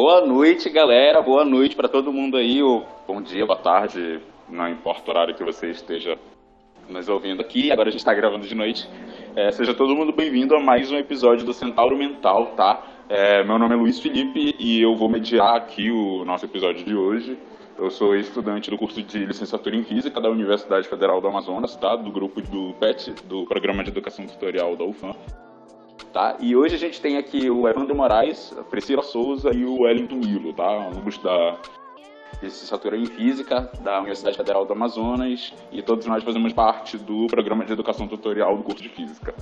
Boa noite, galera. Boa noite para todo mundo aí. Ou bom dia, boa tarde, não importa o horário que você esteja nos ouvindo aqui. Agora a gente está gravando de noite. É, seja todo mundo bem-vindo a mais um episódio do Centauro Mental, tá? É, meu nome é Luiz Felipe e eu vou mediar aqui o nosso episódio de hoje. Eu sou estudante do curso de licenciatura em Física da Universidade Federal do Amazonas, tá? Do grupo do PET, do Programa de Educação Tutorial da UFAM. Tá? E hoje a gente tem aqui o Evandro Moraes, a Priscila Souza e o Wellington Milo, tá? Ambos da licenciatura em Física da Universidade Federal do Amazonas e todos nós fazemos parte do Programa de Educação Tutorial do curso de Física.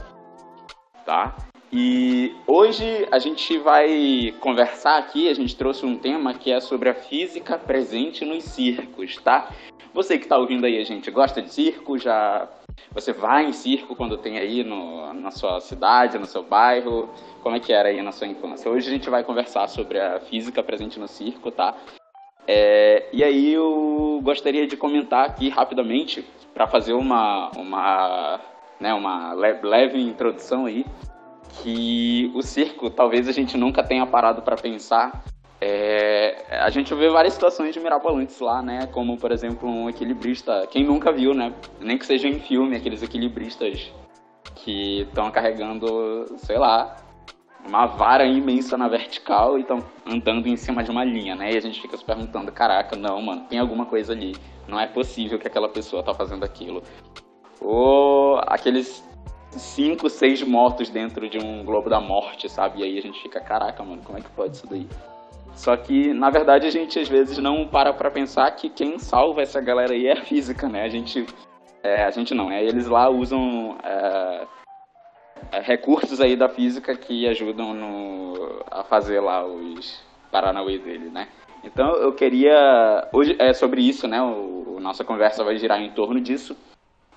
Tá? E hoje a gente vai conversar aqui, a gente trouxe um tema que é sobre a física presente nos circos, tá? Você que está ouvindo aí, a gente gosta de circo, já você vai em circo quando tem aí no, na sua cidade, no seu bairro? Como é que era aí na sua infância? Hoje a gente vai conversar sobre a física presente no circo, tá? É, e aí eu gostaria de comentar aqui rapidamente para fazer uma uma né, uma leve introdução aí que o circo talvez a gente nunca tenha parado para pensar é, a gente vê várias situações de mirabolantes lá, né? Como, por exemplo, um equilibrista. Quem nunca viu, né? Nem que seja em filme, aqueles equilibristas que estão carregando, sei lá, uma vara imensa na vertical e estão andando em cima de uma linha, né? E a gente fica se perguntando: caraca, não, mano, tem alguma coisa ali. Não é possível que aquela pessoa tá fazendo aquilo. Ou aqueles cinco, seis mortos dentro de um globo da morte, sabe? E aí a gente fica: caraca, mano, como é que pode isso daí? Só que, na verdade, a gente às vezes não para pra pensar que quem salva essa galera aí é a física, né? A gente. É, a gente não, é, eles lá usam é, é, recursos aí da física que ajudam no, a fazer lá os paranauê dele, né? Então eu queria. Hoje é sobre isso, né? O, nossa conversa vai girar em torno disso.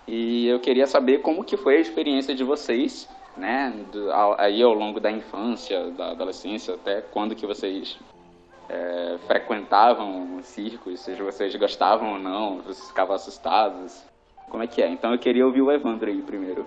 E eu queria saber como que foi a experiência de vocês, né? Do, aí ao longo da infância, da adolescência, até quando que vocês é, frequentavam circos, seja vocês gostavam ou não, vocês ficavam assustados. Como é que é? Então eu queria ouvir o Evandro aí primeiro.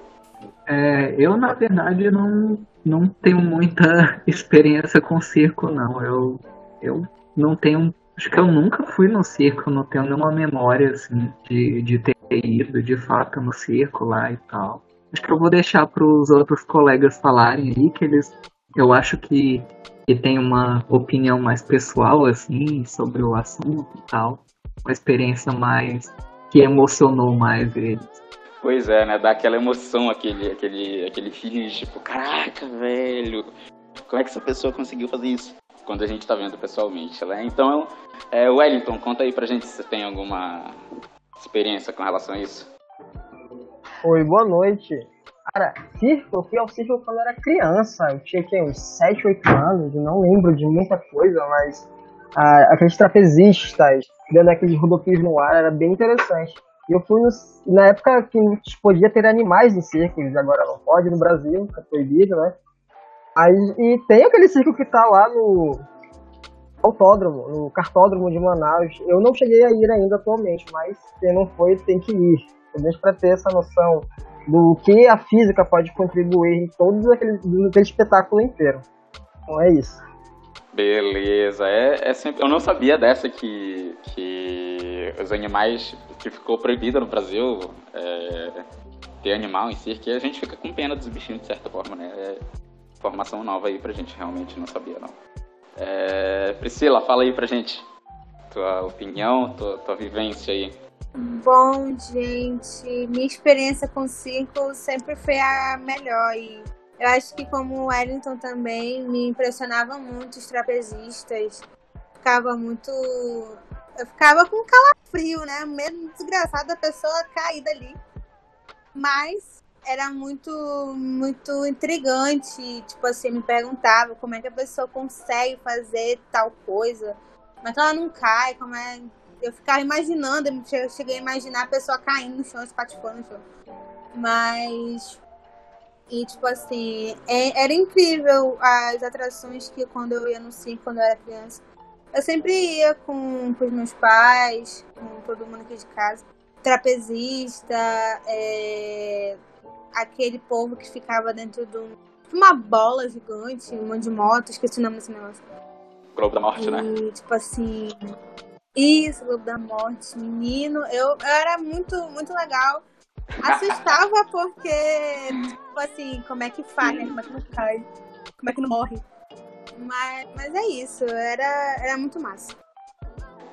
É, eu, na verdade, não, não tenho muita experiência com circo, não. Eu, eu não tenho. Acho que eu nunca fui no circo, não tenho nenhuma memória assim, de, de ter ido de fato no circo lá e tal. Acho que eu vou deixar para os outros colegas falarem aí, que eles. Eu acho que que tem uma opinião mais pessoal, assim, sobre o assunto e tal. Uma experiência mais. que emocionou mais eles. Pois é, né? Dá aquela emoção, aquele, aquele, aquele feeling de tipo, caraca, velho, como é que essa pessoa conseguiu fazer isso? Quando a gente tá vendo pessoalmente, né? Então, é, Wellington, conta aí pra gente se você tem alguma experiência com relação a isso. Oi, boa noite. Cara, circo, eu fui ao circo quando eu era criança. Eu tinha que, uns 7, 8 anos, não lembro de muita coisa, mas ah, aqueles trapezistas, dando aqueles rodopios no ar, era bem interessante. E eu fui na época que podia ter animais em circos, agora não pode no Brasil, é proibido, né? Aí, e tem aquele circo que tá lá no autódromo, no cartódromo de Manaus. Eu não cheguei a ir ainda atualmente, mas quem não foi tem que ir. Pelo para ter essa noção do que a física pode contribuir em todo aquele, aquele espetáculo inteiro. Então é isso. Beleza, é, é sempre. Eu não sabia dessa que, que os animais que ficou proibido no Brasil é, ter animal em si, que a gente fica com pena dos bichinhos de certa forma, né? É informação nova aí pra gente, realmente não sabia não. É, Priscila, fala aí pra gente tua opinião, tua, tua vivência aí. Bom, gente, minha experiência com circo sempre foi a melhor e eu acho que como o Wellington também me impressionava muito os trapezistas. Ficava muito. Eu ficava com calafrio, né? Medo desgraçado da pessoa cair dali. Mas era muito, muito intrigante. Tipo assim, me perguntava como é que a pessoa consegue fazer tal coisa. Como é que ela não cai? Como é eu ficava imaginando, eu cheguei a imaginar a pessoa caindo no chão, espatifando no chão. Mas. E, tipo assim, é, era incrível as atrações que quando eu ia no circo, quando eu era criança. Eu sempre ia com, com os meus pais, com todo mundo aqui de casa. Trapezista, é, aquele povo que ficava dentro de uma bola gigante, um monte de moto, esqueci o nome desse negócio Globo da Morte, né? E, tipo assim. Isso, Globo da Morte, menino. Eu, eu era muito, muito legal. Assustava porque, tipo assim, como é que falha, como é que não cai, como é que não morre. Mas, mas é isso, era, era muito massa.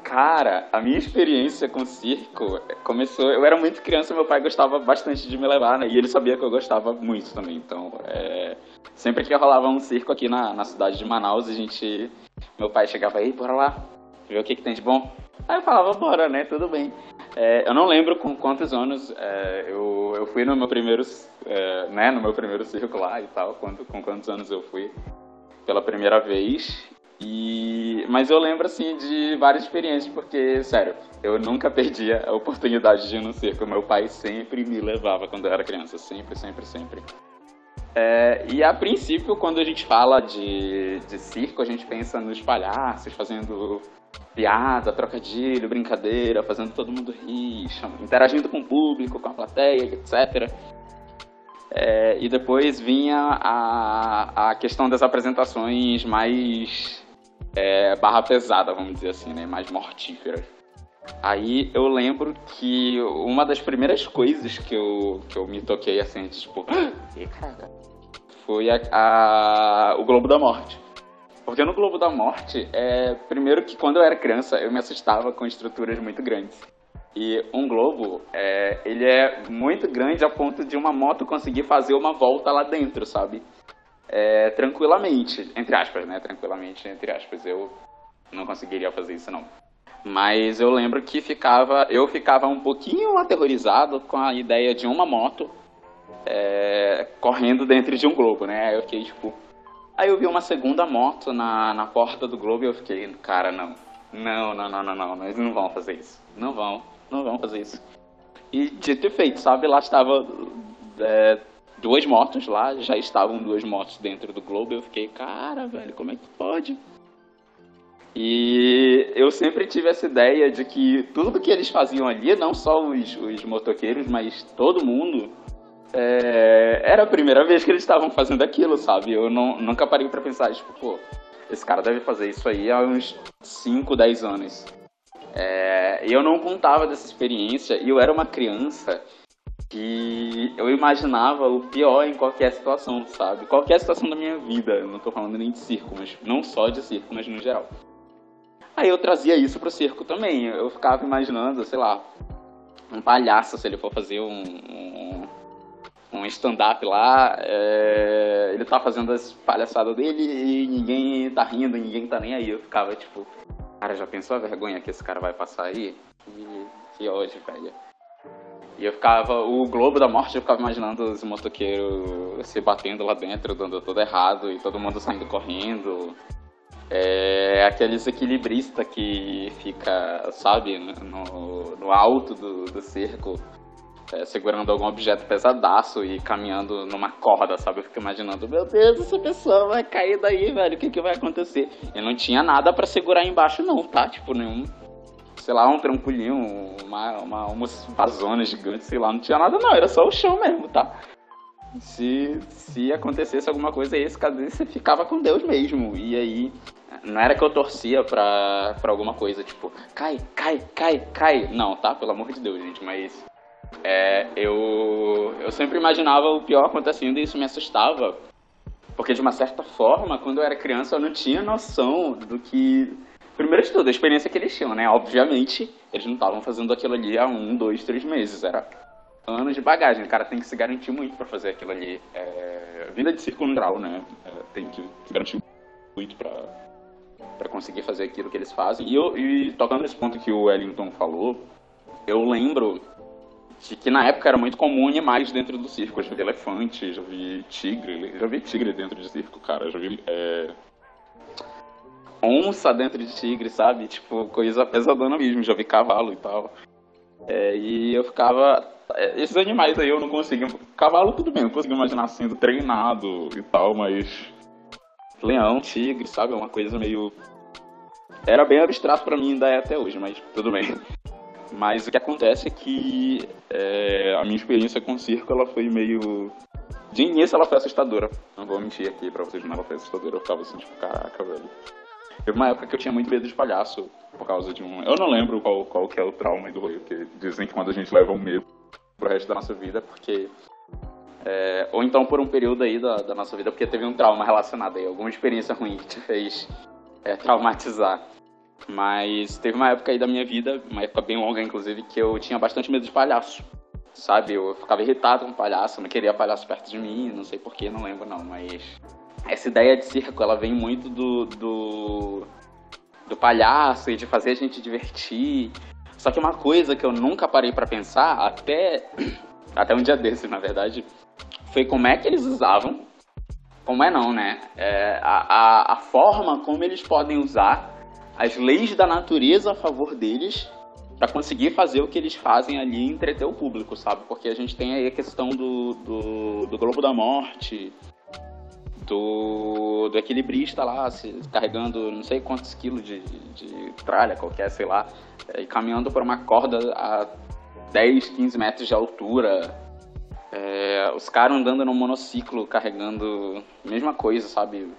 Cara, a minha experiência com circo começou. Eu era muito criança, meu pai gostava bastante de me levar, né? E ele sabia que eu gostava muito também. Então, é, sempre que rolava um circo aqui na, na cidade de Manaus, a gente. Meu pai chegava aí, bora lá, ver o que, que tem de bom. Aí eu falava, bora, né? Tudo bem. É, eu não lembro com quantos anos é, eu, eu fui no meu primeiro, é, né, no meu primeiro circo lá e tal, quando, com quantos anos eu fui pela primeira vez. E, mas eu lembro assim de várias experiências, porque, sério, eu nunca perdia a oportunidade de ir no circo. Meu pai sempre me levava quando eu era criança, sempre, sempre, sempre. É, e a princípio, quando a gente fala de, de circo, a gente pensa nos palhaços fazendo piada, trocadilho, brincadeira, fazendo todo mundo rir, interagindo com o público, com a plateia, etc. É, e depois vinha a, a questão das apresentações mais é, barra pesada, vamos dizer assim, né? Mais mortífera. Aí eu lembro que uma das primeiras coisas que eu, que eu me toquei assim, tipo, foi a, a, o Globo da Morte. Porque no Globo da Morte, é, primeiro que quando eu era criança, eu me assustava com estruturas muito grandes. E um globo, é, ele é muito grande a ponto de uma moto conseguir fazer uma volta lá dentro, sabe? é, tranquilamente, entre aspas, né? Tranquilamente, entre aspas. Eu não conseguiria fazer isso, não. Mas eu lembro que ficava, eu ficava um pouquinho aterrorizado com a ideia de uma moto é, correndo dentro de um globo, né? Eu fiquei tipo. Aí eu vi uma segunda moto na, na porta do globo e eu fiquei, cara, não. Não, não, não, não, não, eles não vão fazer isso. Não vão, não vão fazer isso. E dito e feito, sabe? Lá estava é, duas motos lá, já estavam duas motos dentro do Globo. Eu fiquei, cara, velho, como é que pode? E eu sempre tive essa ideia de que tudo que eles faziam ali, não só os, os motoqueiros, mas todo mundo, é, era a primeira vez que eles estavam fazendo aquilo, sabe? Eu não, nunca parei para pensar, tipo, pô, esse cara deve fazer isso aí há uns 5, 10 anos. É, eu não contava dessa experiência e eu era uma criança que eu imaginava o pior em qualquer situação, sabe? Qualquer situação da minha vida, eu não tô falando nem de circo, mas não só de circo, mas no geral. Aí eu trazia isso pro circo também, eu ficava imaginando, sei lá, um palhaço, se ele for fazer um, um, um stand-up lá, é, ele tá fazendo as palhaçadas dele e ninguém tá rindo, ninguém tá nem aí. Eu ficava tipo, cara, já pensou a vergonha que esse cara vai passar aí? Que, que hoje, velho. E eu ficava, o Globo da Morte, eu ficava imaginando os motoqueiros se batendo lá dentro, dando tudo errado e todo mundo saindo correndo. É aqueles equilibristas que fica, sabe, no, no alto do, do cerco, é, segurando algum objeto pesadaço e caminhando numa corda, sabe? Eu fico imaginando, meu Deus, essa pessoa vai cair daí, velho, o que, que vai acontecer? E não tinha nada para segurar embaixo, não, tá? Tipo, nenhum sei lá, um trampolim, uma, uma, umas vazonas gigantes, sei lá, não tinha nada não, era só o chão mesmo, tá? Se, se acontecesse alguma coisa esse caso você ficava com Deus mesmo. E aí, não era que eu torcia pra, pra alguma coisa, tipo, cai, cai, cai, cai. Não, tá? Pelo amor de Deus, gente, mas é, eu, eu sempre imaginava o pior acontecendo e isso me assustava. Porque de uma certa forma, quando eu era criança, eu não tinha noção do que Primeiro de tudo, a experiência que eles tinham, né? Obviamente, eles não estavam fazendo aquilo ali há um, dois, três meses. Era anos de bagagem. O cara tem que se garantir muito para fazer aquilo ali. É... Vinda de circo geral, né? É, tem que se garantir muito para para conseguir fazer aquilo que eles fazem. E, eu, e tocando nesse ponto que o Wellington falou, eu lembro de que na época era muito comum animais dentro do circo. Eu já vi elefante, já vi tigre, já vi tigre dentro de circo, cara. Já vi é, onça dentro de tigre, sabe? Tipo, coisa pesadona mesmo, já vi cavalo e tal. É, e eu ficava. É, esses animais aí eu não conseguia. Cavalo, tudo bem, eu consigo imaginar sendo treinado e tal, mas. Leão, tigre, sabe? É uma coisa meio. Era bem abstrato para mim, ainda é até hoje, mas tudo bem. Mas o que acontece é que é, a minha experiência com circo ela foi meio. De início ela foi assustadora. Não vou mentir aqui pra vocês, não, ela foi assustadora. Eu ficava assim, tipo, caraca, velho Teve uma época que eu tinha muito medo de palhaço por causa de um. Eu não lembro qual, qual que é o trauma do rolê, porque dizem que quando a gente leva um medo pro resto da nossa vida, porque. É, ou então por um período aí da, da, nossa vida, porque teve um trauma relacionado aí, alguma experiência ruim que te fez é, traumatizar. Mas teve uma época aí da minha vida, uma época bem longa inclusive, que eu tinha bastante medo de palhaço. Sabe, eu ficava irritado com palhaço, não queria palhaço perto de mim, não sei porquê, não lembro não, mas essa ideia de circo, ela vem muito do, do, do palhaço e de fazer a gente divertir. Só que uma coisa que eu nunca parei para pensar, até, até um dia desses, na verdade, foi como é que eles usavam, como é não, né? É, a, a, a forma como eles podem usar as leis da natureza a favor deles para conseguir fazer o que eles fazem ali e entreter o público, sabe? Porque a gente tem aí a questão do, do, do Globo da Morte, do, do equilibrista lá, se, carregando não sei quantos quilos de, de, tralha, qualquer, sei lá, é, e caminhando por uma corda a 10, 15 metros de altura. É, os caras andando no monociclo carregando mesma coisa, sabe?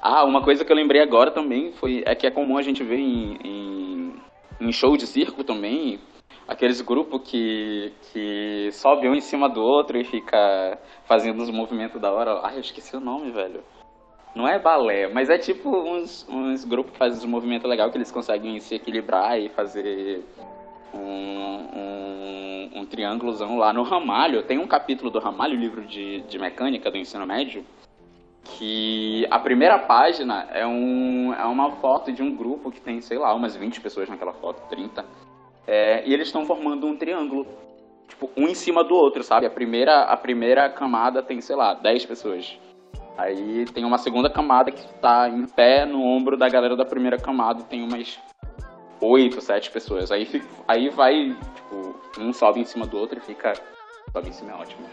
Ah, uma coisa que eu lembrei agora também foi é que é comum a gente ver em, em, em show de circo também aqueles grupos que, que sobe um em cima do outro e fica fazendo os movimentos da hora. Ai, eu esqueci o nome, velho. Não é balé, mas é tipo uns, uns grupos que fazem os movimentos legais que eles conseguem se equilibrar e fazer um, um, um triângulozão lá no Ramalho. Tem um capítulo do Ramalho, livro de, de mecânica do ensino médio, que a primeira página é, um, é uma foto de um grupo que tem, sei lá, umas 20 pessoas naquela foto, 30 é, e eles estão formando um triângulo. Tipo, um em cima do outro, sabe? A primeira, a primeira camada tem, sei lá, 10 pessoas. Aí tem uma segunda camada que está em pé no ombro da galera da primeira camada e tem umas 8, 7 pessoas. Aí, aí vai, tipo, um sobe em cima do outro e fica. Sobe em cima é ótimo.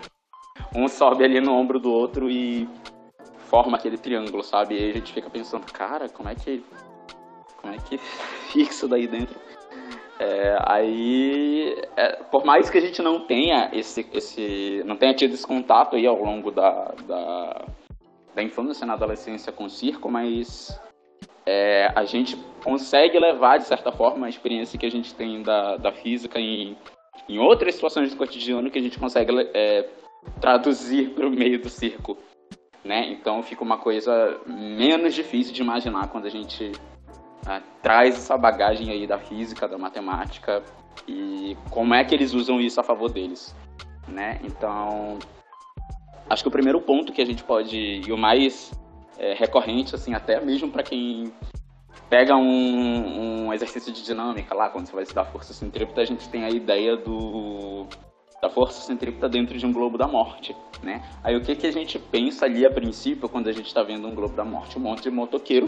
Um sobe ali no ombro do outro e forma aquele triângulo, sabe? E a gente fica pensando, cara, como é que. Como é que isso daí dentro? É, aí, é, por mais que a gente não tenha esse, esse, não tenha tido esse contato aí ao longo da, da, da infância, na adolescência com o circo, mas é, a gente consegue levar, de certa forma, a experiência que a gente tem da, da física em, em outras situações do cotidiano que a gente consegue é, traduzir para o meio do circo. Né? Então fica uma coisa menos difícil de imaginar quando a gente né, traz essa bagagem aí da física, da matemática e como é que eles usam isso a favor deles, né? Então, acho que o primeiro ponto que a gente pode e o mais é, recorrente, assim, até mesmo para quem pega um, um, exercício de dinâmica lá, quando você vai estudar força centrípeta, a gente tem a ideia do da força centrípeta dentro de um globo da morte, né? Aí o que que a gente pensa ali a princípio quando a gente está vendo um globo da morte? Um monte de motoqueiro,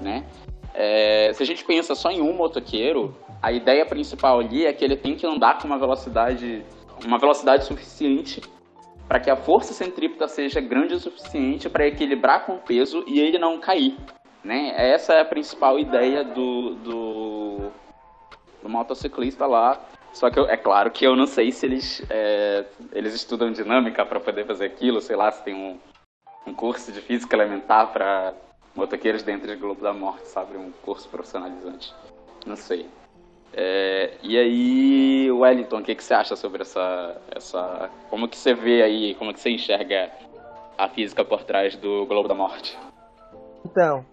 né? É, se a gente pensa só em um motoqueiro, a ideia principal ali é que ele tem que andar com uma velocidade, uma velocidade suficiente para que a força centrípeta seja grande o suficiente para equilibrar com o peso e ele não cair. Né? Essa é a principal ideia do, do, do motociclista lá. Só que eu, é claro que eu não sei se eles, é, eles estudam dinâmica para poder fazer aquilo, sei lá, se tem um, um curso de física elementar para motoqueiros dentro de Globo da Morte, sabe? Um curso profissionalizante. Não sei. É, e aí, Wellington, o que, que você acha sobre essa, essa. Como que você vê aí, como que você enxerga a física por trás do Globo da Morte? Então,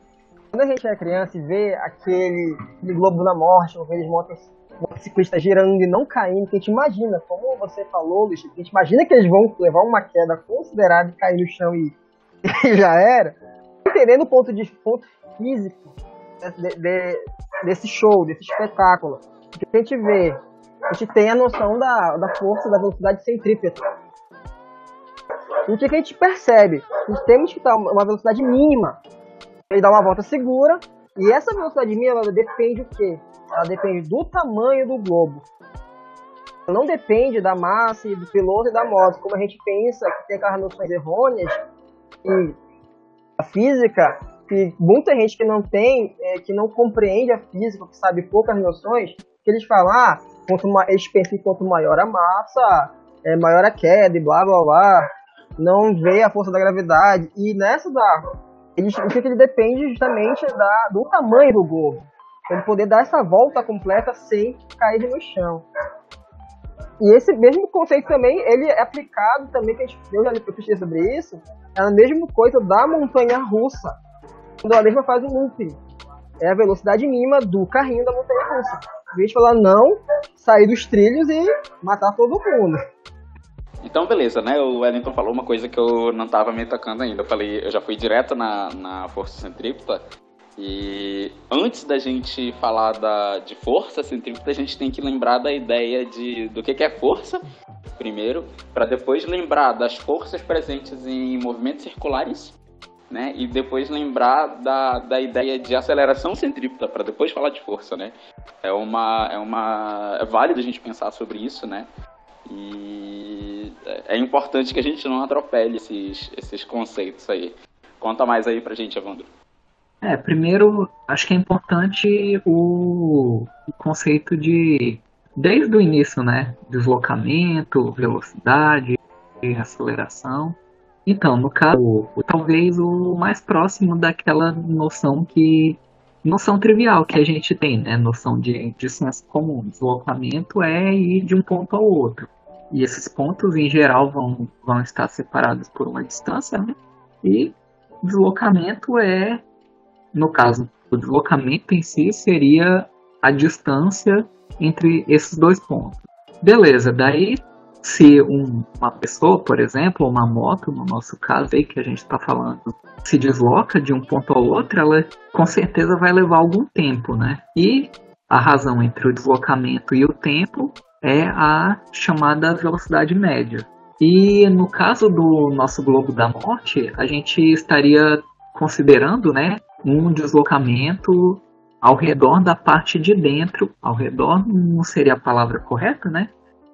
quando a gente é criança e vê aquele, aquele Globo da Morte, aqueles motociclistas girando e não caindo, que a gente imagina, como você falou, Luiz, a gente imagina que eles vão levar uma queda considerável cair no chão e, e já era entendendo o ponto de ponto físico de, de, desse show, desse espetáculo. Porque a gente vê, a gente tem a noção da, da força, da velocidade centrípeta. E o que, a gente percebe? Nós temos que dar uma velocidade mínima. Ele dá uma volta segura. E essa velocidade mínima depende do quê? Ela depende do tamanho do globo. Não depende da massa do piloto e da moto, como a gente pensa que tem aquelas noções errôneas e a física, que muita gente que não tem, é, que não compreende a física, que sabe poucas noções, que eles falam, ah, quanto mais, eles pensam que quanto maior a massa, é, maior a queda e blá blá blá, não vê a força da gravidade. E nessa da, ele, que ele depende justamente da, do tamanho do globo. Ele poder dar essa volta completa sem cair no chão. E esse mesmo conceito também, ele é aplicado também, que a gente, eu já pesquisei sobre isso, é a mesma coisa da montanha russa. Quando a mesma faz um looping. É a velocidade mínima do carrinho da montanha russa. A gente falar não, sair dos trilhos e matar todo mundo. Então, beleza, né? O Wellington falou uma coisa que eu não estava me tocando ainda. Eu falei, eu já fui direto na, na força centrípeta. E antes da gente falar da, de força centrípeta, a gente tem que lembrar da ideia de, do que, que é força, primeiro, para depois lembrar das forças presentes em movimentos circulares, né? E depois lembrar da, da ideia de aceleração centrípeta, para depois falar de força, né? É uma, é uma. É válido a gente pensar sobre isso, né? E é importante que a gente não atropele esses, esses conceitos aí. Conta mais aí pra gente, Evandro. É, primeiro, acho que é importante o, o conceito de, desde o início, né? Deslocamento, velocidade, aceleração. Então, no caso, talvez o mais próximo daquela noção que. Noção trivial que a gente tem, né? Noção de, de senso comum. Deslocamento é ir de um ponto ao outro. E esses pontos, em geral, vão, vão estar separados por uma distância, né? E deslocamento é, no caso, o deslocamento em si seria a distância entre esses dois pontos. Beleza, daí se um, uma pessoa, por exemplo, uma moto, no nosso caso aí que a gente está falando, se desloca de um ponto ao outro, ela com certeza vai levar algum tempo, né? E a razão entre o deslocamento e o tempo é a chamada velocidade média. E no caso do nosso globo da morte, a gente estaria considerando né, um deslocamento ao redor da parte de dentro, ao redor não seria a palavra correta, né?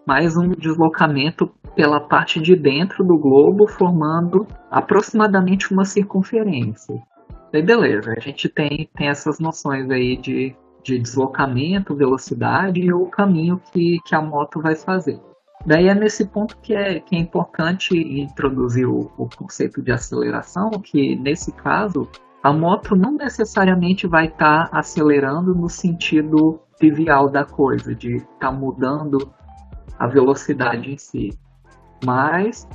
Mas um deslocamento pela parte de dentro do globo, formando aproximadamente uma circunferência. Aí beleza, a gente tem, tem essas noções aí de de deslocamento, velocidade e o caminho que, que a moto vai fazer. Daí é nesse ponto que é, que é importante introduzir o, o conceito de aceleração, que nesse caso a moto não necessariamente vai estar tá acelerando no sentido trivial da coisa, de estar tá mudando a velocidade em si. Mas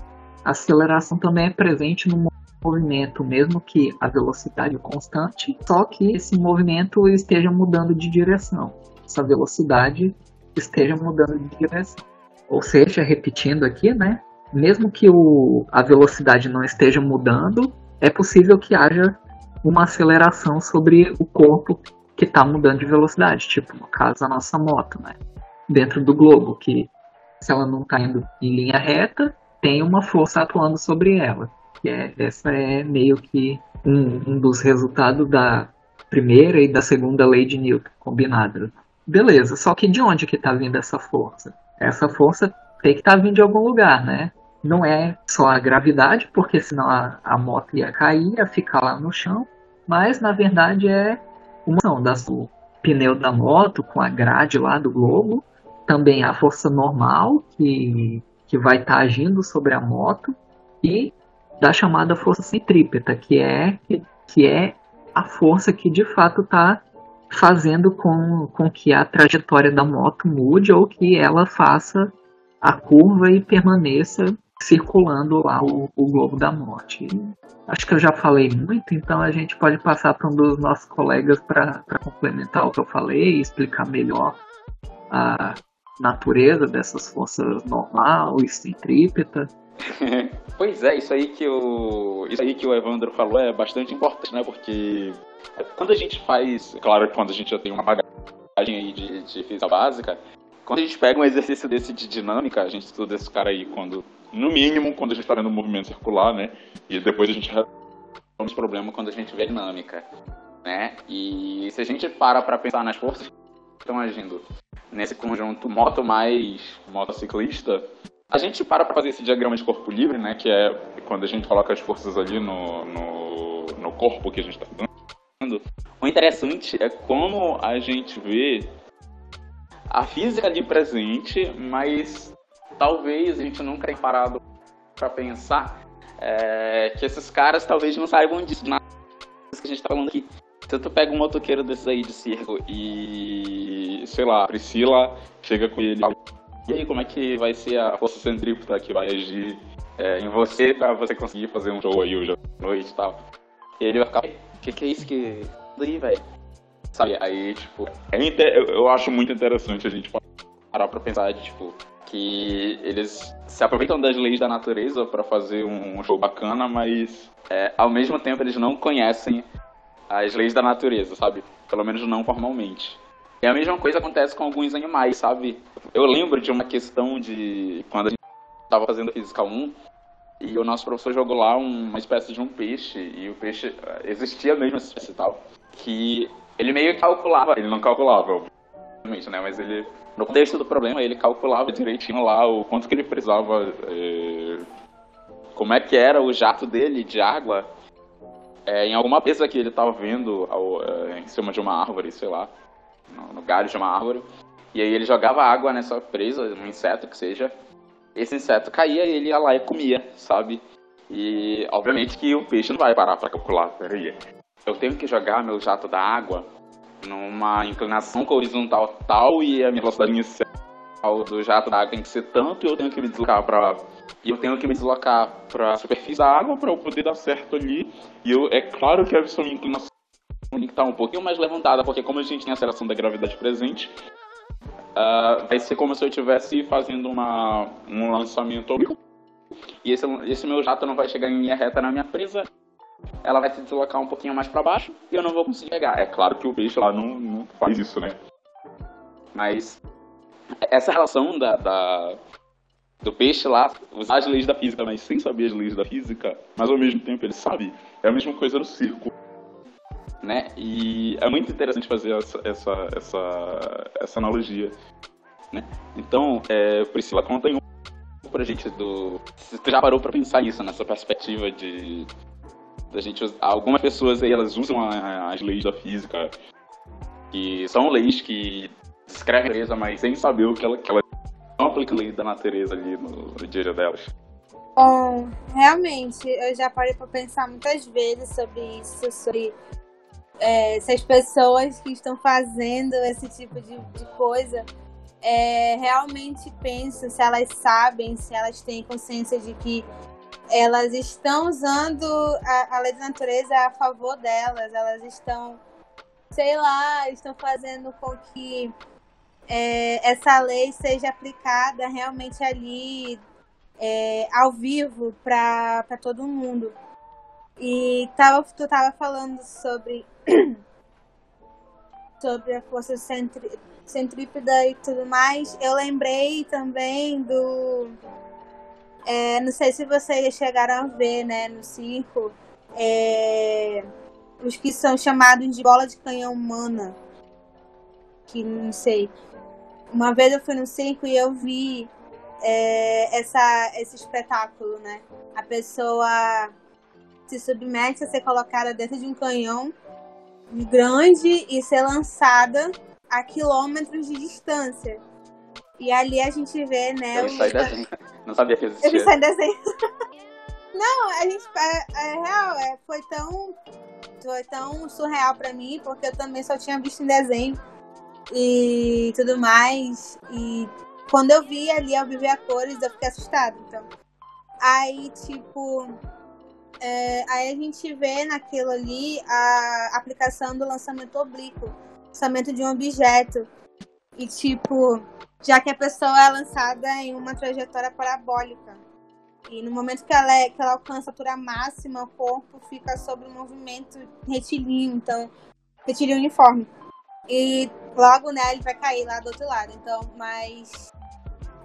a aceleração também é presente no movimento, mesmo que a velocidade constante, só que esse movimento esteja mudando de direção. Essa velocidade esteja mudando de direção. Ou seja, repetindo aqui, né? Mesmo que o, a velocidade não esteja mudando, é possível que haja uma aceleração sobre o corpo que está mudando de velocidade, tipo no caso a nossa moto, né? Dentro do globo, que se ela não está indo em linha reta, tem uma força atuando sobre ela que é, essa é meio que um, um dos resultados da primeira e da segunda lei de Newton combinadas. Beleza, só que de onde que está vindo essa força? Essa força tem que estar tá vindo de algum lugar, né? Não é só a gravidade, porque senão a, a moto ia cair, ia ficar lá no chão, mas na verdade é uma ação do pneu da moto com a grade lá do globo, também a força normal que, que vai estar tá agindo sobre a moto e da chamada força centrípeta, que é, que é a força que de fato está fazendo com, com que a trajetória da moto mude ou que ela faça a curva e permaneça circulando lá o, o globo da morte. Acho que eu já falei muito, então a gente pode passar para um dos nossos colegas para complementar o que eu falei e explicar melhor a natureza dessas forças normal e centrípeta. pois é, isso aí que o isso aí que o Evandro falou é bastante importante, né? Porque quando a gente faz, claro, quando a gente já tem uma bagagem aí de, de física básica, quando a gente pega um exercício desse de dinâmica, a gente estuda esse cara aí quando, no mínimo, quando a gente está vendo um movimento circular, né? E depois a gente resolve problema quando a gente vê dinâmica, né? E se a gente para para pensar nas forças estão agindo nesse conjunto moto mais motociclista, a gente para para fazer esse diagrama de corpo livre, né? Que é quando a gente coloca as forças ali no, no, no corpo que a gente está dando. O interessante é como a gente vê a física ali presente, mas talvez a gente nunca tenha parado para pensar é, que esses caras talvez não saibam disso. Na a gente tá falando aqui. Se tu pega um motoqueiro desses aí de circo e, sei lá, Priscila chega com ele e aí, como é que vai ser a força centrípeta que vai agir é, em você pra você conseguir fazer um show aí hoje à noite e tal? E ele vai ficar, o que, que é isso que. aí, velho? Sabe? Aí, tipo, é inter... eu acho muito interessante a gente parar pra pensar, tipo, que eles se aproveitam das leis da natureza para fazer um show bacana, mas é, ao mesmo tempo eles não conhecem as leis da natureza, sabe? Pelo menos não formalmente. E a mesma coisa acontece com alguns animais, sabe? Eu lembro de uma questão de quando a gente estava fazendo Física 1 e o nosso professor jogou lá uma espécie de um peixe e o peixe eh, existia mesmo essa espécie e tal, que ele meio calculava, ele não calculava, obviamente, né? Mas ele, no contexto do problema, ele calculava direitinho lá o quanto que ele precisava, é, como é que era o jato dele de água é, em alguma mesa que ele estava vendo ao, é, em cima de uma árvore, sei lá no, no galho de uma árvore. E aí ele jogava água nessa presa, um inseto que seja. Esse inseto caía e ele ia lá e comia, sabe? E obviamente que o peixe não vai parar para calcular, peraí. Eu tenho que jogar meu jato da água numa inclinação horizontal tal e a minha velocidade inicial do jato da água tem que ser tanto e eu tenho que me deslocar para e eu tenho que me deslocar para superfície da água para eu poder dar certo ali. E eu, é claro que a minha inclinação tem que estar um pouquinho mais levantada, porque como a gente tem a aceleração da gravidade presente, uh, vai ser como se eu estivesse fazendo uma, um lançamento. E esse, esse meu jato não vai chegar em linha reta na minha presa, ela vai se deslocar um pouquinho mais para baixo e eu não vou conseguir pegar. É claro que o peixe lá não, não faz isso, né? Mas essa relação da, da, do peixe lá, usar as leis da física, mas sem saber as leis da física, mas ao mesmo tempo ele sabe, é a mesma coisa no circo né? E é muito interessante fazer essa, essa, essa, essa analogia, né? Então, é, Priscila, conta um pra gente do... Tu já parou pra pensar nisso, nessa perspectiva de... Da gente, algumas pessoas aí, elas usam as leis da física, que são leis que descrevem a natureza, mas sem saber o que ela, que ela não aplica a lei da natureza ali no, no dia delas. Bom, realmente, eu já parei para pensar muitas vezes sobre isso, sobre é, se as pessoas que estão fazendo esse tipo de, de coisa é, realmente pensam, se elas sabem, se elas têm consciência de que elas estão usando a, a lei da natureza a favor delas, elas estão, sei lá, estão fazendo com que é, essa lei seja aplicada realmente ali é, ao vivo para todo mundo. E tava, tu tava falando sobre sobre a força centri, e tudo mais, eu lembrei também do. É, não sei se vocês chegaram a ver, né, no circo, é, os que são chamados de bola de canhão humana. Que não sei. Uma vez eu fui no circo e eu vi é, essa, esse espetáculo, né? A pessoa se submete a ser colocada dentro de um canhão grande e ser lançada a quilômetros de distância. E ali a gente vê, né? Eu os... desenho. Não sabia que existia. Ele sai desenho. Não, a gente. É, é real, é, foi tão. Foi tão surreal pra mim, porque eu também só tinha visto em desenho e tudo mais. E quando eu vi ali ao viver a cores, eu fiquei assustada. Então. Aí, tipo, é, aí a gente vê naquilo ali a aplicação do lançamento oblíquo, lançamento de um objeto. E tipo, já que a pessoa é lançada em uma trajetória parabólica. E no momento que ela, é, que ela alcança a altura máxima, o corpo fica sob um movimento retilíneo, então, retilíneo uniforme. E logo, né, ele vai cair lá do outro lado. Então, mas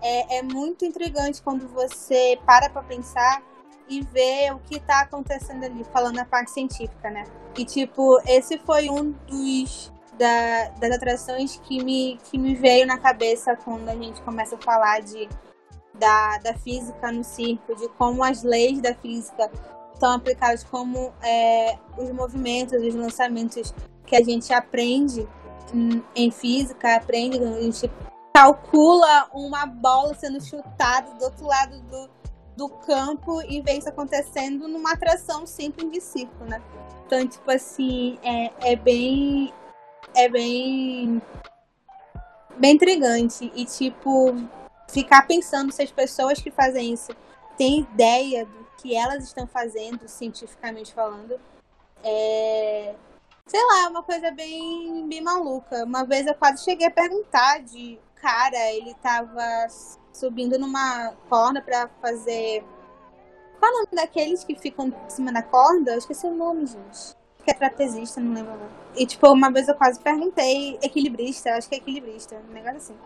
é, é muito intrigante quando você para pra pensar e ver o que está acontecendo ali, falando a parte científica, né? E, tipo, esse foi um dos da, das atrações que me, que me veio na cabeça quando a gente começa a falar de, da, da física no circo, de como as leis da física são aplicadas, como é, os movimentos, os lançamentos que a gente aprende em, física, aprende, a gente calcula uma bola sendo chutada do outro lado do, do campo e ver isso acontecendo numa atração simples de circo, né? Então, tipo assim, é, é bem. É bem. bem intrigante. E, tipo, ficar pensando se as pessoas que fazem isso têm ideia do que elas estão fazendo, cientificamente falando. É. Sei lá, uma coisa bem, bem maluca. Uma vez eu quase cheguei a perguntar de cara, ele tava subindo numa corda para fazer. Qual é o nome daqueles que ficam em cima da corda? Eu esqueci o nome, gente. Que é trapezista, não lembro. E, tipo, uma vez eu quase perguntei, equilibrista, acho que é equilibrista, um negócio assim.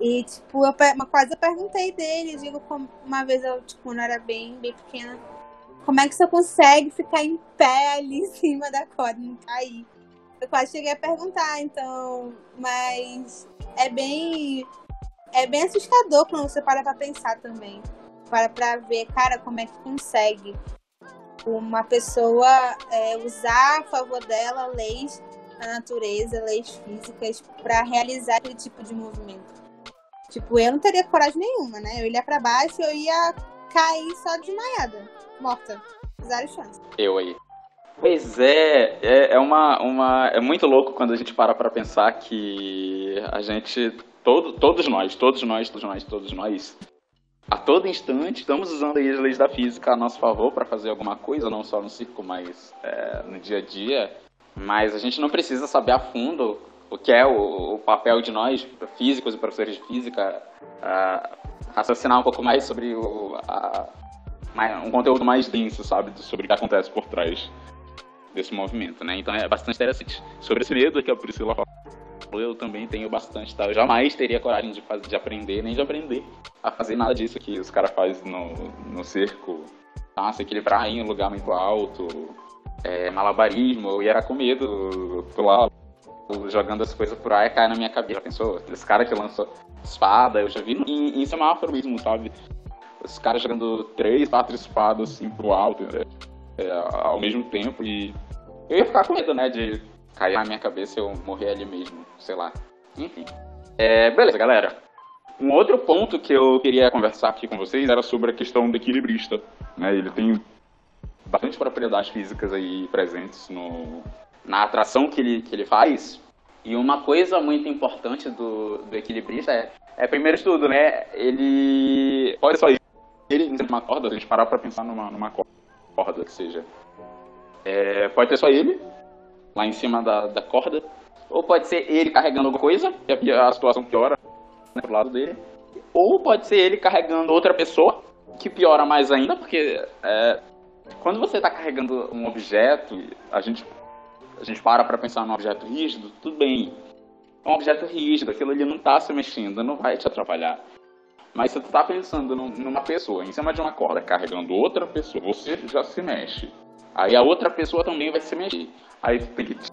E, tipo, eu quase perguntei dele, digo, uma vez eu, tipo, quando eu era bem, bem pequena, como é que você consegue ficar em pé ali em cima da corda, não cair? Eu quase cheguei a perguntar, então, mas é bem é bem assustador quando você para pra pensar também. Para pra ver, cara, como é que consegue uma pessoa é, usar a favor dela leis da natureza, leis físicas, para realizar aquele tipo de movimento. Tipo, eu não teria coragem nenhuma, né? Eu ia para baixo e eu ia cair só desmaiada, morta. Zero chance. Eu aí. Pois é, é, é uma, uma. É muito louco quando a gente para pra pensar que a gente todo, todos nós, todos nós, todos nós, todos nós, a todo instante estamos usando as leis da física a nosso favor para fazer alguma coisa, não só no circo, mas é, no dia a dia. Mas a gente não precisa saber a fundo o que é o, o papel de nós, físicos e professores de física, raciocinar um pouco mais sobre o, a, um conteúdo mais denso, sabe, sobre o que acontece por trás desse movimento, né? Então é bastante interessante. Sobre esse medo que a Priscila falou, eu também tenho bastante, tá? Eu jamais teria coragem de, fazer, de aprender, nem de aprender a fazer nada disso que os caras fazem no, no cerco. Tá? Se equilibrar em um lugar muito alto, é, malabarismo, eu ia com medo, tô lá jogando as coisas por ar e cai na minha cabeça. Pensou? Esse cara que lançou espada, eu já vi em, em semáforo mesmo, sabe? Os caras jogando três, quatro espadas assim pro alto é, é, ao mesmo tempo e eu ia ficar com medo, né? De cair na minha cabeça e eu morrer ali mesmo, sei lá. Enfim. É, beleza, galera. Um outro ponto que eu queria conversar aqui com vocês era sobre a questão do equilibrista. Né? Ele tem bastante propriedades físicas aí presentes no, na atração que ele, que ele faz. E uma coisa muito importante do, do equilibrista é, é, primeiro de tudo, né? Ele pode só ele em uma corda, se a gente parar pra pensar numa, numa corda que seja. É, pode ter só ele, lá em cima da, da corda. Ou pode ser ele carregando alguma coisa, e a, a situação piora né, pro lado dele. Ou pode ser ele carregando outra pessoa, que piora mais ainda, porque é, quando você está carregando um objeto, a gente, a gente para para pensar num objeto rígido, tudo bem. É um objeto rígido, aquilo ali não está se mexendo, não vai te atrapalhar. Mas se você está pensando numa pessoa em cima de uma corda carregando outra pessoa, você já se mexe. Aí a outra pessoa também vai se mexer. Aí tem que se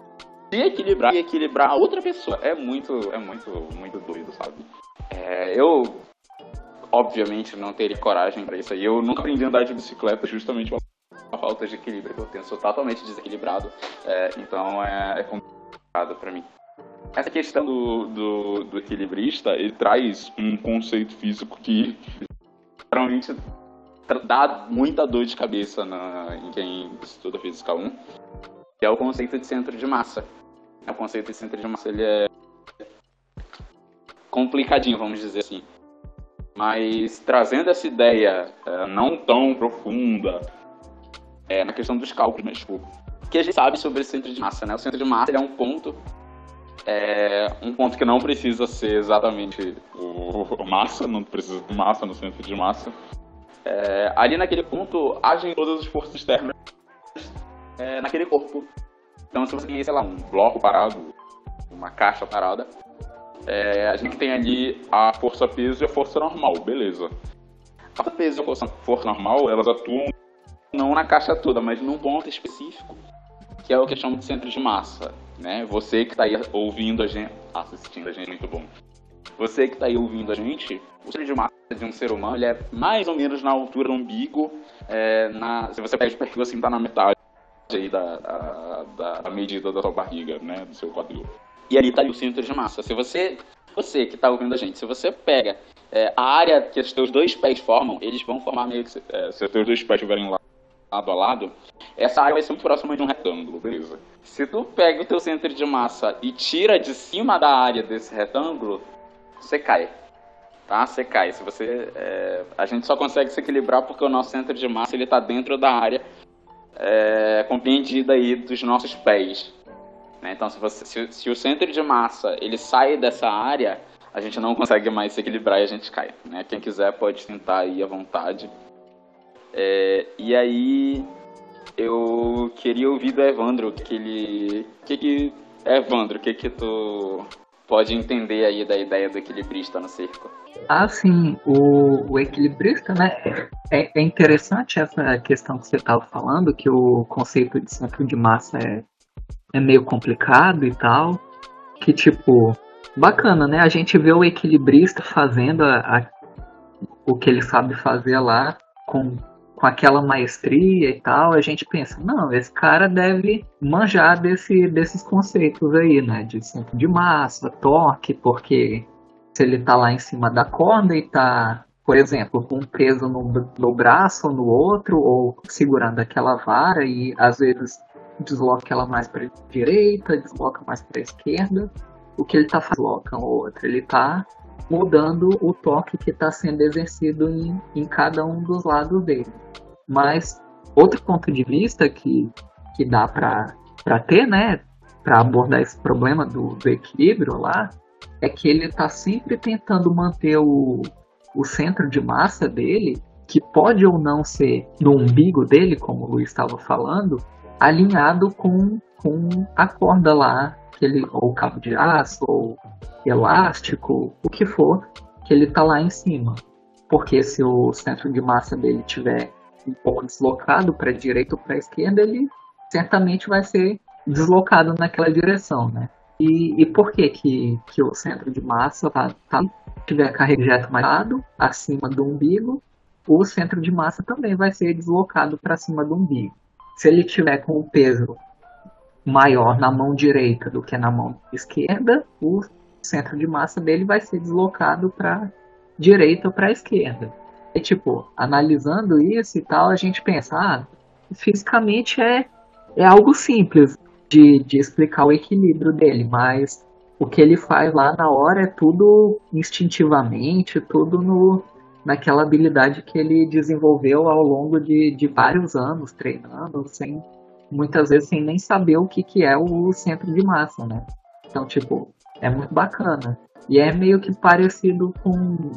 equilibrar e equilibrar a outra pessoa. É muito, é muito, muito doido, sabe? É, eu, obviamente, não teria coragem para isso aí. Eu nunca aprendi a andar de bicicleta justamente por a falta de equilíbrio que eu tenho. Sou totalmente desequilibrado, é, então é, é complicado para mim. Essa questão do, do, do, equilibrista, ele traz um conceito físico que geralmente dá muita dor de cabeça na, em quem estuda Física 1, que é o conceito de centro de massa. O conceito de centro de massa ele é complicadinho, vamos dizer assim. Mas trazendo essa ideia é, não tão profunda é, na questão dos cálculos, mas tipo, o que a gente sabe sobre o centro de massa, né? O centro de massa é um ponto é um ponto que não precisa ser exatamente o, massa, não precisa de massa no centro de massa. É, ali naquele ponto agem todas as forças externas é, naquele corpo. Então, se você tem, sei lá, um bloco parado, uma caixa parada, é, a gente tem ali a força peso e a força normal, beleza. A força peso e a força normal, elas atuam não na caixa toda, mas num ponto específico, que é o que chamamos de centro de massa. Né? Você que está aí ouvindo a gente, assistindo a gente, muito bom. Você que está aí ouvindo a gente, o centro de massa de um ser humano ele é mais ou menos na altura do umbigo. É, na, se você pega o perfil assim, tá na metade aí da, da, da, medida da sua barriga, né, do seu quadril. E ali está o centro de massa. Se você, você que está ouvindo a gente, se você pega é, a área que os teus dois pés formam, eles vão formar meio que. É, se os teus dois pés estiverem lado a lado, essa área vai ser muito próxima de um retângulo, beleza? Se tu pega o teu centro de massa e tira de cima da área desse retângulo, você cai. Tá? Você cai. Se você, é, a gente só consegue se equilibrar porque o nosso centro de massa ele está dentro da área é, compreendida aí dos nossos pés. Né? Então, se, você, se, se, o centro de massa ele sai dessa área, a gente não consegue mais se equilibrar e a gente cai. Né? Quem quiser pode tentar aí à vontade. É, e aí eu queria ouvir do Evandro que ele, que que Evandro, o que que tu pode entender aí da ideia do equilibrista no circo? Ah, sim, o, o equilibrista, né? É, é interessante essa questão que você estava falando, que o conceito de centro de massa é, é meio complicado e tal. Que, tipo, bacana, né? A gente vê o equilibrista fazendo a, a, o que ele sabe fazer lá com, com aquela maestria e tal. A gente pensa, não, esse cara deve manjar desse, desses conceitos aí, né? De centro de massa, torque, porque se ele tá lá em cima da corda e tá, por exemplo, com um peso no, no braço ou no outro, ou segurando aquela vara e às vezes desloca ela mais para direita, desloca mais para esquerda. O que ele está fazendo desloca o outro, ele está mudando o toque que está sendo exercido em, em cada um dos lados dele. Mas outro ponto de vista que, que dá para ter, né, para abordar esse problema do, do equilíbrio lá, é que ele está sempre tentando manter o, o centro de massa dele, que pode ou não ser no umbigo dele, como o Luiz estava falando, alinhado com, com a corda lá, que ele, ou cabo de aço, ou elástico, o que for, que ele está lá em cima. Porque se o centro de massa dele tiver um pouco deslocado para direita ou para esquerda, ele certamente vai ser deslocado naquela direção, né? E, e por que, que que o centro de massa tá, tá tiver carregado mais lado, acima do umbigo, o centro de massa também vai ser deslocado para cima do umbigo. Se ele tiver com o peso maior na mão direita do que na mão esquerda, o centro de massa dele vai ser deslocado para direita ou para esquerda. E tipo, analisando isso e tal, a gente pensa, ah, fisicamente é, é algo simples de, de explicar o equilíbrio dele, mas o que ele faz lá na hora é tudo instintivamente, tudo no, naquela habilidade que ele desenvolveu ao longo de, de vários anos treinando, sem muitas vezes sem nem saber o que, que é o centro de massa, né? Então, tipo, é muito bacana. E é meio que parecido com,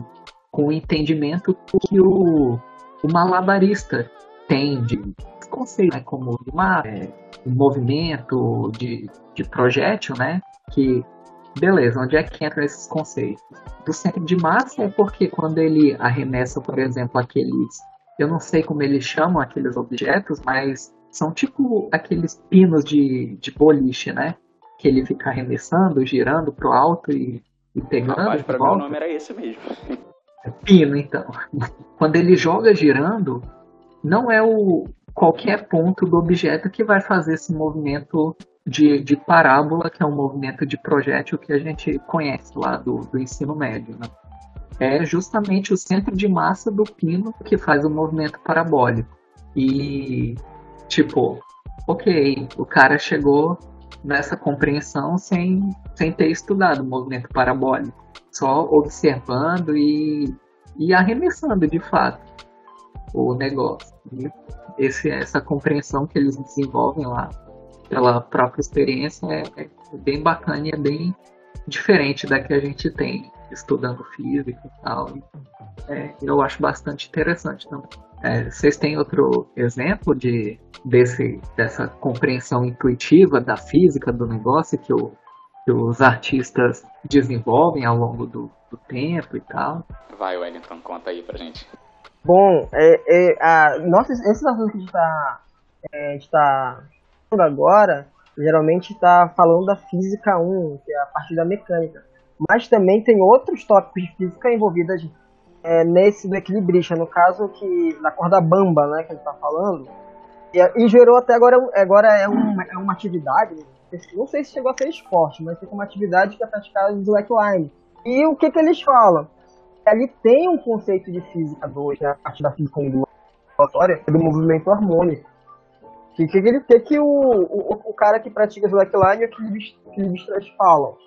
com o entendimento que o, o malabarista tem de conceitos, né, como uma, é, um movimento de, de projétil, né? Que, beleza, onde é que entra esses conceitos? Do centro de massa é porque quando ele arremessa, por exemplo, aqueles, eu não sei como eles chamam aqueles objetos, mas são tipo aqueles pinos de, de boliche, né? Que ele fica arremessando, girando pro alto e, e pegando. Rapaz, pra mim o nome era esse mesmo. Pino, então. Quando ele joga girando, não é o qualquer ponto do objeto que vai fazer esse movimento de, de parábola, que é um movimento de projétil que a gente conhece lá do, do ensino médio. Né? É justamente o centro de massa do pino que faz o movimento parabólico. E, tipo, ok, o cara chegou nessa compreensão sem, sem ter estudado o movimento parabólico, só observando e, e arremessando de fato o negócio. E esse, essa compreensão que eles desenvolvem lá pela própria experiência é, é bem bacana e é bem diferente da que a gente tem estudando física e tal. É, eu acho bastante interessante também. É, vocês têm outro exemplo de desse, dessa compreensão intuitiva da física do negócio que, o, que os artistas desenvolvem ao longo do, do tempo e tal? Vai, Wellington, conta aí pra gente. Bom, é, é, a, nossa, esse assunto que a gente está é, está falando agora, geralmente está falando da física 1, que é a parte da mecânica. Mas também tem outros tópicos de física envolvidos é, nesse do equilibrista, no caso que na corda bamba, né, que ele está falando. E, e, gerou até agora, agora é, um, é uma atividade, não sei se chegou a ser esporte, mas é uma atividade que é praticada no slackline. E o que, que eles falam? ali tem um conceito de física 2, né, a partir da física ondulatória, do movimento harmônico. O que, que, que, que o, o, o, cara que pratica slackline e o equilibristas falam?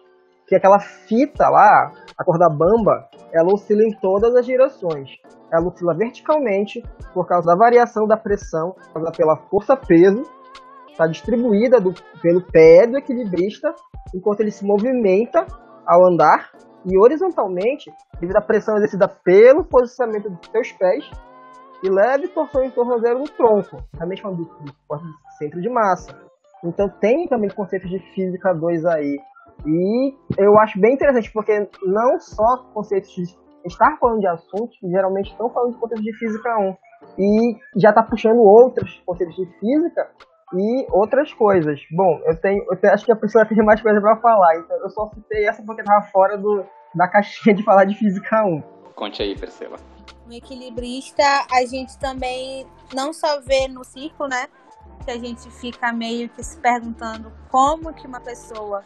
Que aquela fita lá, a corda bamba, ela oscila em todas as direções. Ela oscila verticalmente por causa da variação da pressão, pela força-peso, está distribuída do, pelo pé do equilibrista, enquanto ele se movimenta ao andar, e horizontalmente, devido à pressão exercida pelo posicionamento dos seus pés, e leve torção em torno zero no tronco, da mesma do, do centro de massa. Então tem também conceitos de física 2 aí. E eu acho bem interessante, porque não só conceitos de estar falando de assuntos que geralmente estão falando de conceitos de física 1, e já está puxando outros conceitos de física e outras coisas. Bom, eu tenho, eu tenho, acho que a pessoa tem mais coisa para falar, então eu só citei essa porque estava fora do, da caixinha de falar de física 1. Conte aí, Priscila. No equilibrista, a gente também não só vê no círculo, né? Que a gente fica meio que se perguntando como que uma pessoa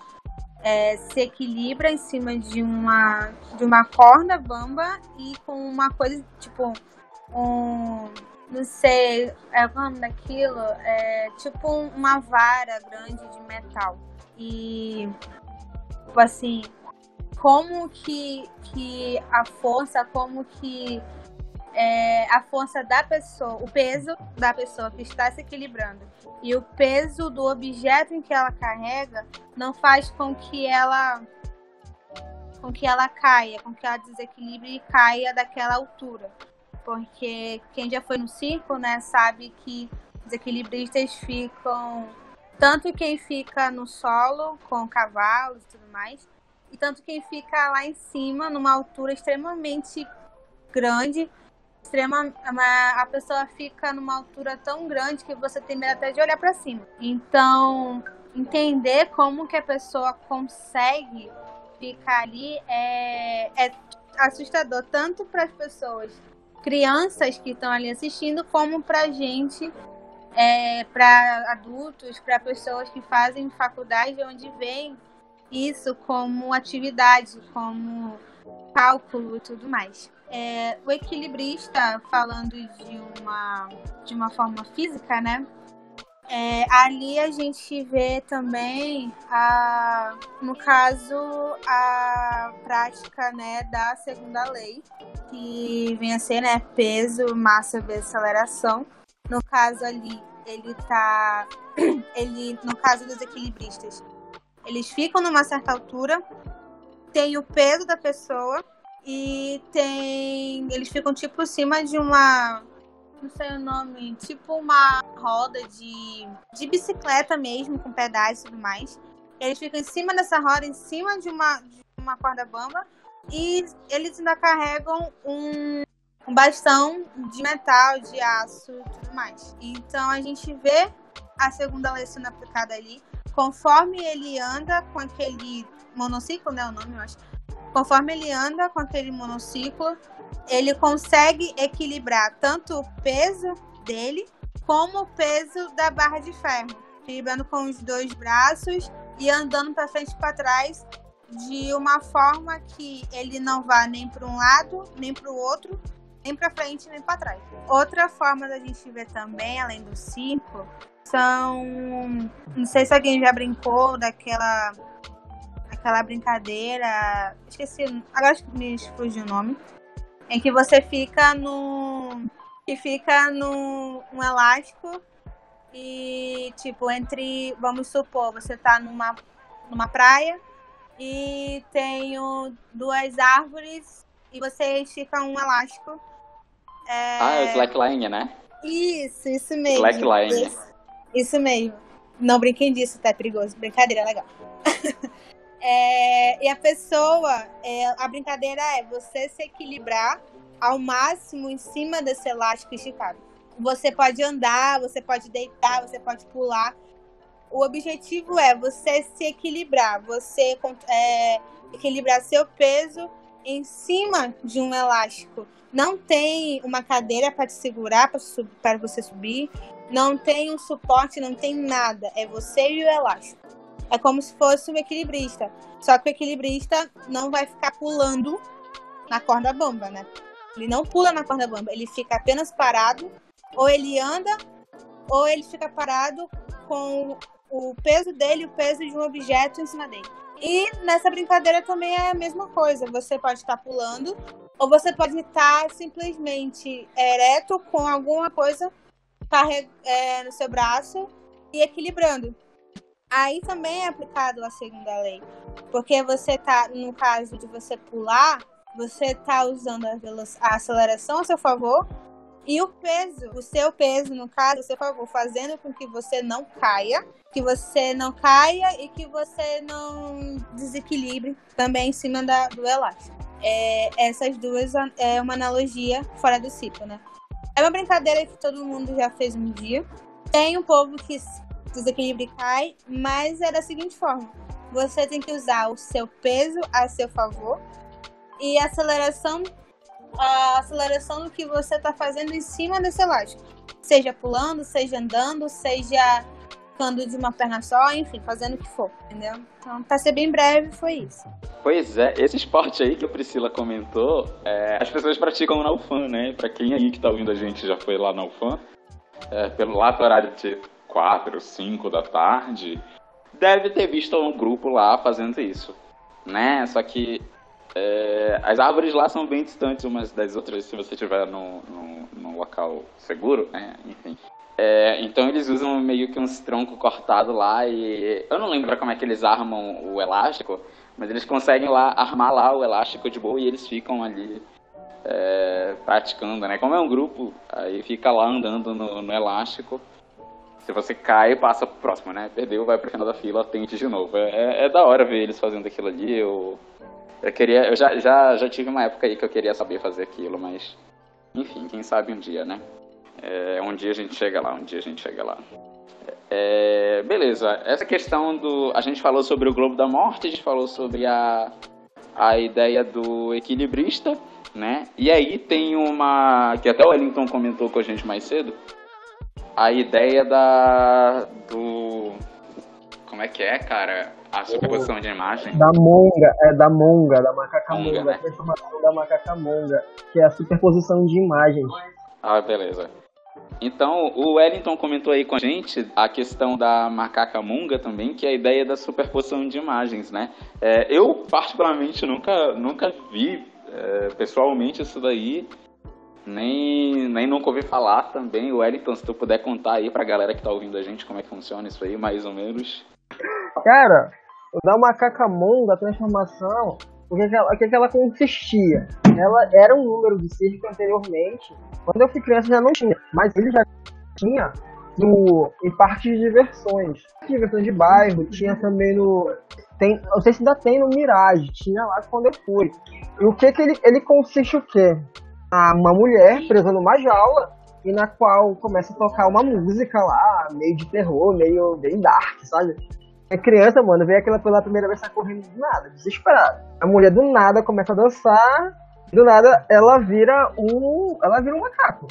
é, se equilibra em cima de uma, de uma corda bamba e com uma coisa, tipo, um. Não sei, é o nome daquilo? É tipo uma vara grande de metal. E, tipo assim, como que, que a força, como que é, a força da pessoa, o peso da pessoa que está se equilibrando e o peso do objeto em que ela carrega não faz com que ela com que ela caia, com que ela desequilibre e caia daquela altura. Porque quem já foi no circo, né, sabe que os equilibristas ficam tanto quem fica no solo com cavalos e tudo mais, e tanto quem fica lá em cima numa altura extremamente grande extrema, a pessoa fica numa altura tão grande que você tem medo até de olhar para cima. Então, entender como que a pessoa consegue ficar ali é, é assustador tanto para as pessoas, crianças que estão ali assistindo, como para gente, é, para adultos, para pessoas que fazem faculdade, onde vem isso como atividade, como cálculo e tudo mais. É, o equilibrista, falando de uma, de uma forma física, né? É, ali a gente vê também, a, no caso, a prática né, da segunda lei, que vem a ser né, peso, massa vezes aceleração. No caso ali, ele tá. Ele, no caso dos equilibristas, eles ficam numa certa altura, tem o peso da pessoa e tem. Eles ficam tipo em cima de uma. Não sei o nome. Tipo uma roda de. de bicicleta mesmo, com pedais e tudo mais. Eles ficam em cima dessa roda, em cima de uma, de uma corda bamba. E eles ainda carregam um, um bastão de metal, de aço tudo mais. Então a gente vê a segunda lei sendo aplicada ali. Conforme ele anda com aquele monociclo, né? O nome, eu acho conforme ele anda com aquele monociclo, ele consegue equilibrar tanto o peso dele como o peso da barra de ferro, equilibrando com os dois braços e andando para frente e para trás de uma forma que ele não vá nem para um lado, nem para o outro, nem para frente, nem para trás. Outra forma da gente ver também, além do ciclo, são. Não sei se alguém já brincou daquela aquela brincadeira. Esqueci. Agora me fugiu o nome. Em que você fica no. Que fica no um elástico e tipo, entre. Vamos supor, você tá numa, numa praia e tem duas árvores e você estica um elástico. É... Ah, é o slackline, né? Isso, isso mesmo. Slackline. Isso, isso mesmo. Não brinquem disso, tá? É perigoso. Brincadeira, legal. É, e a pessoa, é, a brincadeira é você se equilibrar ao máximo em cima desse elástico esticado. Você pode andar, você pode deitar, você pode pular. O objetivo é você se equilibrar, você é, equilibrar seu peso em cima de um elástico. Não tem uma cadeira para te segurar, para você subir. Não tem um suporte, não tem nada. É você e o elástico. É como se fosse um equilibrista. Só que o equilibrista não vai ficar pulando na corda bamba, né? Ele não pula na corda bamba, ele fica apenas parado, ou ele anda, ou ele fica parado com o peso dele, o peso de um objeto em cima dele. E nessa brincadeira também é a mesma coisa. Você pode estar pulando, ou você pode estar simplesmente ereto com alguma coisa é, no seu braço e equilibrando. Aí também é aplicado a segunda lei. Porque você tá, no caso de você pular, você tá usando a, a aceleração a seu favor e o peso, o seu peso, no caso, a seu favor, fazendo com que você não caia, que você não caia e que você não desequilibre também em cima da, do elástico. É, essas duas é uma analogia fora do ciclo, né? É uma brincadeira que todo mundo já fez um dia. Tem um povo que desequilibra e cai, mas é da seguinte forma: você tem que usar o seu peso a seu favor e a aceleração a aceleração do que você está fazendo em cima desse elástico. Seja pulando, seja andando, seja ficando de uma perna só, enfim, fazendo o que for, entendeu? Então, para ser bem breve, foi isso. Pois é, esse esporte aí que a Priscila comentou, é, as pessoas praticam na UFAM, né? Para quem aí que tá ouvindo a gente já foi lá na UFAM, é, pelo lá horário de 4, 5 da tarde, deve ter visto um grupo lá fazendo isso, né? Só que é, as árvores lá são bem distantes umas das outras se você estiver num, num, num, local seguro, né? Enfim. É, então eles usam meio que uns troncos cortados lá e eu não lembro como é que eles armam o elástico, mas eles conseguem lá armar lá o elástico de boa e eles ficam ali é, praticando, né? Como é um grupo, aí fica lá andando no, no elástico. Se você cai, passa pro próximo, né? Perdeu, vai pro final da fila, tente de novo. É, é, é da hora ver eles fazendo aquilo ali. Eu, eu queria, eu já, já, já tive uma época aí que eu queria saber fazer aquilo, mas enfim, quem sabe um dia, né? É, um dia a gente chega lá, um dia a gente chega lá. É, beleza, essa questão do. A gente falou sobre o Globo da Morte, a gente falou sobre a, a ideia do equilibrista, né? E aí tem uma. que até o Wellington comentou com a gente mais cedo. A ideia da. do. Como é que é, cara? A superposição de imagem? Da monga, é da monga, da macaca monga, né? a transformação da macaca monga, que é a superposição de imagens. Ah, beleza. Então, o Wellington comentou aí com a gente a questão da macaca monga também, que é a ideia da superposição de imagens, né? É, eu, particularmente, nunca, nunca vi é, pessoalmente isso daí, nem, nem nunca ouvi falar também. O Wellington, se tu puder contar aí pra galera que tá ouvindo a gente como é que funciona isso aí, mais ou menos. Cara, da macaca monga, a transformação, o que, ela, o que ela consistia? Ela era um número de circo anteriormente. Quando eu fui criança já não tinha, mas ele já tinha no, em partes de diversões. Diversões de bairro, tinha também no. Tem, não sei se ainda tem no Mirage, tinha lá quando eu fui. E o que que ele, ele consiste o quê? Ah, uma mulher presa numa jaula e na qual começa a tocar uma música lá, meio de terror, meio bem dark, sabe? É criança, mano, vê aquela pela primeira vez, tá correndo do nada, desesperada. A mulher do nada começa a dançar, do nada ela vira um. Ela vira um macaco.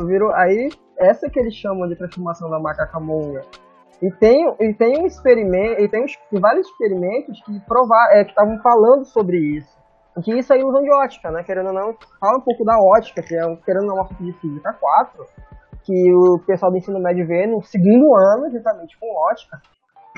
Vira, aí, essa que eles chamam de transformação da macaca monga. E tem, e tem um experimento, e tem vários experimentos que provar, é, que estavam falando sobre isso. Que isso aí usam de ótica, né? Querendo ou não, fala um pouco da ótica, que é querendo ou não uma de física 4, que o pessoal do ensino médio vê no segundo ano, justamente com ótica,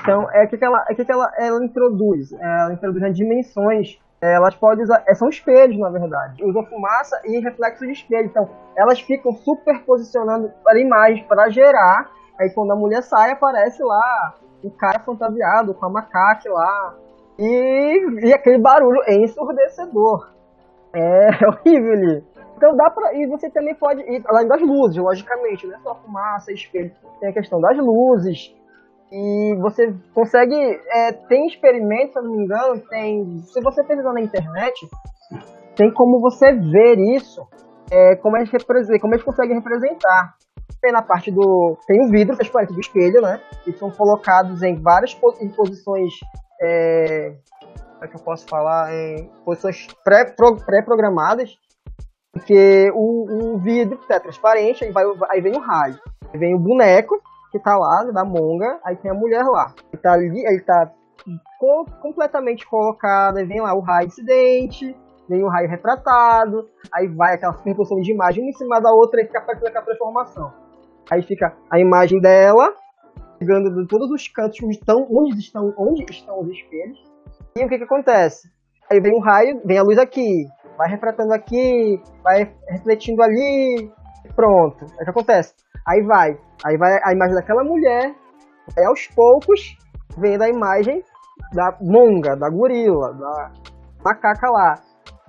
então, é que ela, é que ela, ela introduz, é, ela introduz as dimensões, é, elas podem usar, é, são espelhos, na verdade, usam fumaça e reflexo de espelho, então elas ficam superposicionando para imagens para gerar, aí quando a mulher sai, aparece lá o cara fantasiado com a macaque lá, e, e aquele barulho ensurdecedor. É horrível ali. Então dá pra. E você também pode ir além das luzes, logicamente, não é só fumaça, espelho. Tem a questão das luzes, e você consegue. É, tem experimentos, se eu não me engano, tem. Se você pesquisar na internet, tem como você ver isso, é, como, eles como eles conseguem representar. Tem na parte do. Tem o vidro transparente do espelho, né? E são colocados em várias posições. É, como é que eu posso falar? Em posições pré-programadas. Porque o, o vidro é transparente, aí, vai, aí vem o raio. Aí vem o boneco, que tá lá, da monga, aí tem a mulher lá. Ele tá ali, ele tá co completamente colocado, aí vem lá o raio incidente, vem o raio retratado, aí vai aquela superposição de imagem uma em cima da outra e fica fazendo aquela transformação. Aí fica a imagem dela, pegando de todos os cantos onde estão, onde estão, onde estão os espelhos. E o que, que acontece? Aí vem o raio, vem a luz aqui, vai refratando aqui, vai refletindo ali, pronto. É o que acontece. Aí vai, aí vai a imagem daquela mulher, aí aos poucos vem da imagem da monga, da gorila, da macaca lá.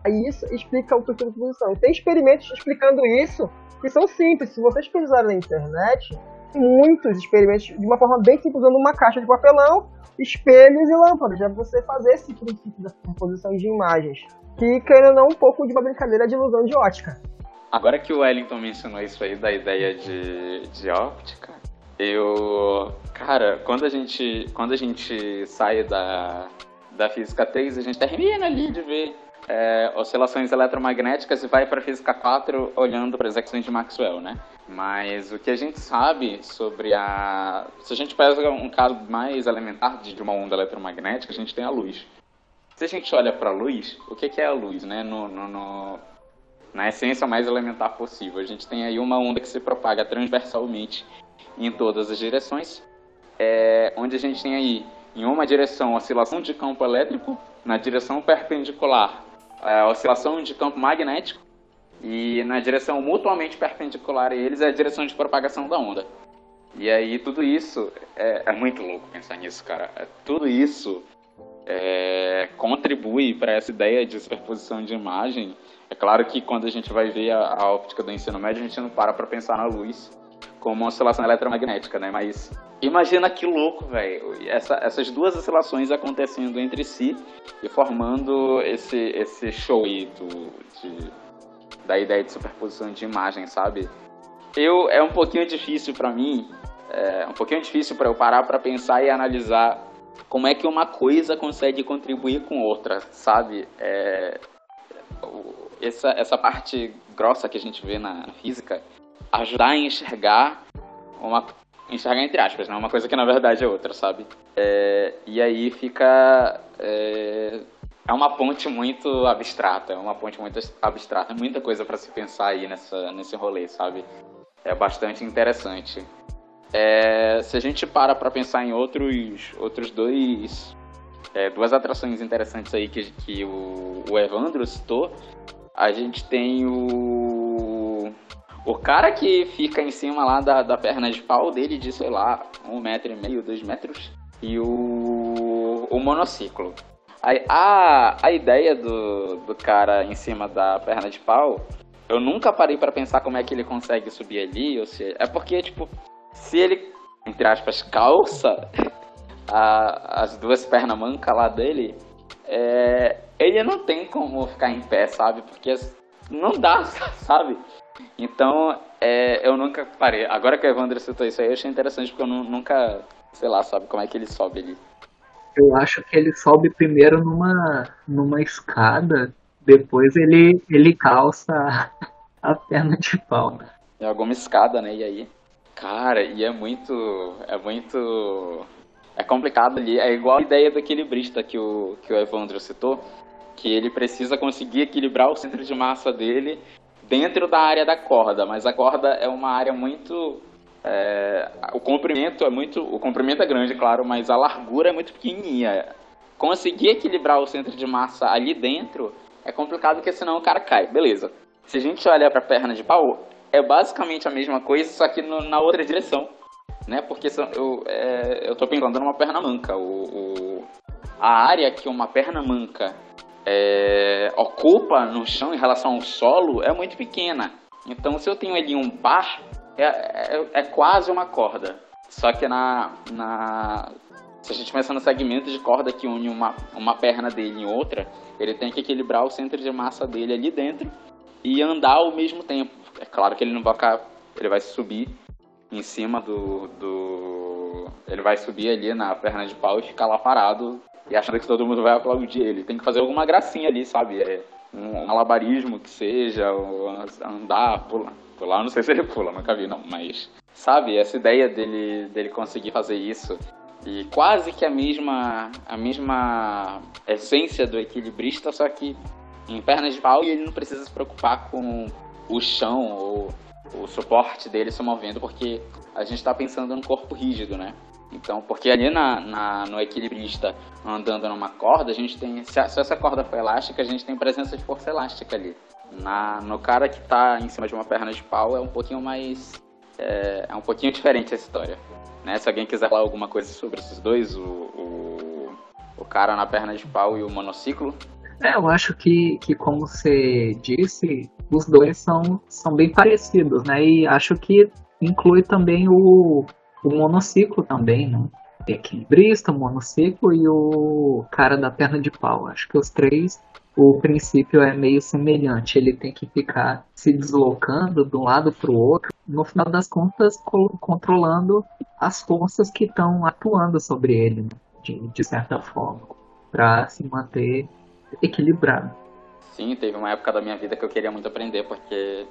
Aí isso explica o porquê da posição. Tem experimentos explicando isso que são simples. Se vocês pesquisarem na internet, muitos experimentos de uma forma bem simples, usando uma caixa de papelão, espelhos e lâmpadas, já você fazer esse princípio da composição de imagens. Que, querendo não, um pouco de uma brincadeira de ilusão de ótica. Agora que o Wellington mencionou isso aí da ideia de, de óptica, eu. Cara, quando a gente, quando a gente sai da, da física 3, a gente termina ali de ver é, oscilações eletromagnéticas e vai para a física 4 olhando para as equações de Maxwell, né? Mas o que a gente sabe sobre a. Se a gente pega um caso mais elementar de uma onda eletromagnética, a gente tem a luz. Se a gente olha para a luz, o que, é a luz, né? No, no, no, na essência mais elementar possível. A gente tem aí uma onda que se propaga transversalmente em todas as direções, é, onde a gente tem aí em uma direção oscilação de campo elétrico, na direção perpendicular a é, oscilação de campo magnético e na direção mutuamente perpendicular a eles é a direção de propagação da onda. E aí tudo isso é, é muito louco pensar nisso, cara. É, tudo isso é, contribui para essa ideia de superposição de imagem. É claro que quando a gente vai ver a, a óptica do ensino médio, a gente não para para pensar na luz como uma oscilação eletromagnética, né? Mas imagina que louco, velho. Essa, essas duas oscilações acontecendo entre si e formando esse, esse show aí do, de, da ideia de superposição de imagem, sabe? Eu, é um pouquinho difícil para mim, é um pouquinho difícil para eu parar para pensar e analisar como é que uma coisa consegue contribuir com outra, sabe? É, essa, essa parte grossa que a gente vê na física ajudar a enxergar uma enxergar entre aspas, né? Uma coisa que na verdade é outra, sabe? É, e aí fica é, é uma ponte muito abstrata, é uma ponte muito abstrata, muita coisa para se pensar aí nessa nesse rolê, sabe? É bastante interessante. É, se a gente para para pensar em outros outros dois é, duas atrações interessantes aí que, que o, o Evandro citou, a gente tem o o cara que fica em cima lá da, da perna de pau dele de, sei lá, um metro e meio, dois metros. E o, o monociclo. A, a, a ideia do, do cara em cima da perna de pau, eu nunca parei para pensar como é que ele consegue subir ali. Ou se, é porque, tipo, se ele, entre aspas, calça a, as duas pernas mancas lá dele, é, ele não tem como ficar em pé, sabe? Porque não dá, sabe? Então, é, eu nunca parei. Agora que o Evandro citou isso aí, eu achei interessante, porque eu nunca, sei lá, sabe como é que ele sobe ali. Eu acho que ele sobe primeiro numa, numa escada, depois ele, ele calça a perna de pau? É alguma escada, né? E aí? Cara, e é muito. É muito. É complicado ali. É igual a ideia do equilibrista que o, que o Evandro citou, que ele precisa conseguir equilibrar o centro de massa dele dentro da área da corda, mas a corda é uma área muito é, o comprimento é muito o comprimento é grande, claro, mas a largura é muito pequenininha. Conseguir equilibrar o centro de massa ali dentro é complicado porque senão o cara cai. Beleza. Se a gente olhar para a perna de pau, é basicamente a mesma coisa, só que no, na outra direção, né? Porque eu é, eu tô pensando numa perna manca. O, o, a área que uma perna manca é, ocupa no chão em relação ao solo é muito pequena. Então, se eu tenho ali um par, é, é, é quase uma corda. Só que na, na, se a gente pensar no segmento de corda que une uma, uma perna dele em outra, ele tem que equilibrar o centro de massa dele ali dentro e andar ao mesmo tempo. É claro que ele não vai ficar, ele vai subir em cima do, do ele vai subir ali na perna de pau e ficar lá parado e achando que todo mundo vai aplaudir ele. Tem que fazer alguma gracinha ali, sabe? É um malabarismo que seja, andar, pular. Pular, não sei se ele pula, nunca vi, não. Mas, sabe, essa ideia dele, dele conseguir fazer isso e quase que a mesma, a mesma essência do equilibrista, só que em pernas de pau e ele não precisa se preocupar com o chão ou o suporte dele se movendo, porque a gente está pensando no corpo rígido, né? Então, porque ali na, na, no equilibrista andando numa corda, a gente tem. Se, se, essa corda for elástica, a gente tem presença de força elástica ali. Na, no cara que está em cima de uma perna de pau é um pouquinho mais. É, é, um pouquinho diferente essa história. Né? Se alguém quiser falar alguma coisa sobre esses dois, o, o, o cara na perna de pau e o monociclo. É, eu acho que, que como você disse, os dois são, são bem parecidos, né? E acho que inclui também o, o monociclo também, né? O equilibrista, o monociclo e o cara da perna de pau. Acho que os três, o princípio é meio semelhante. Ele tem que ficar se deslocando de um lado para o outro, no final das contas, controlando as forças que estão atuando sobre ele, né? de, de certa forma, para se manter equilibrado. Sim, teve uma época da minha vida que eu queria muito aprender porque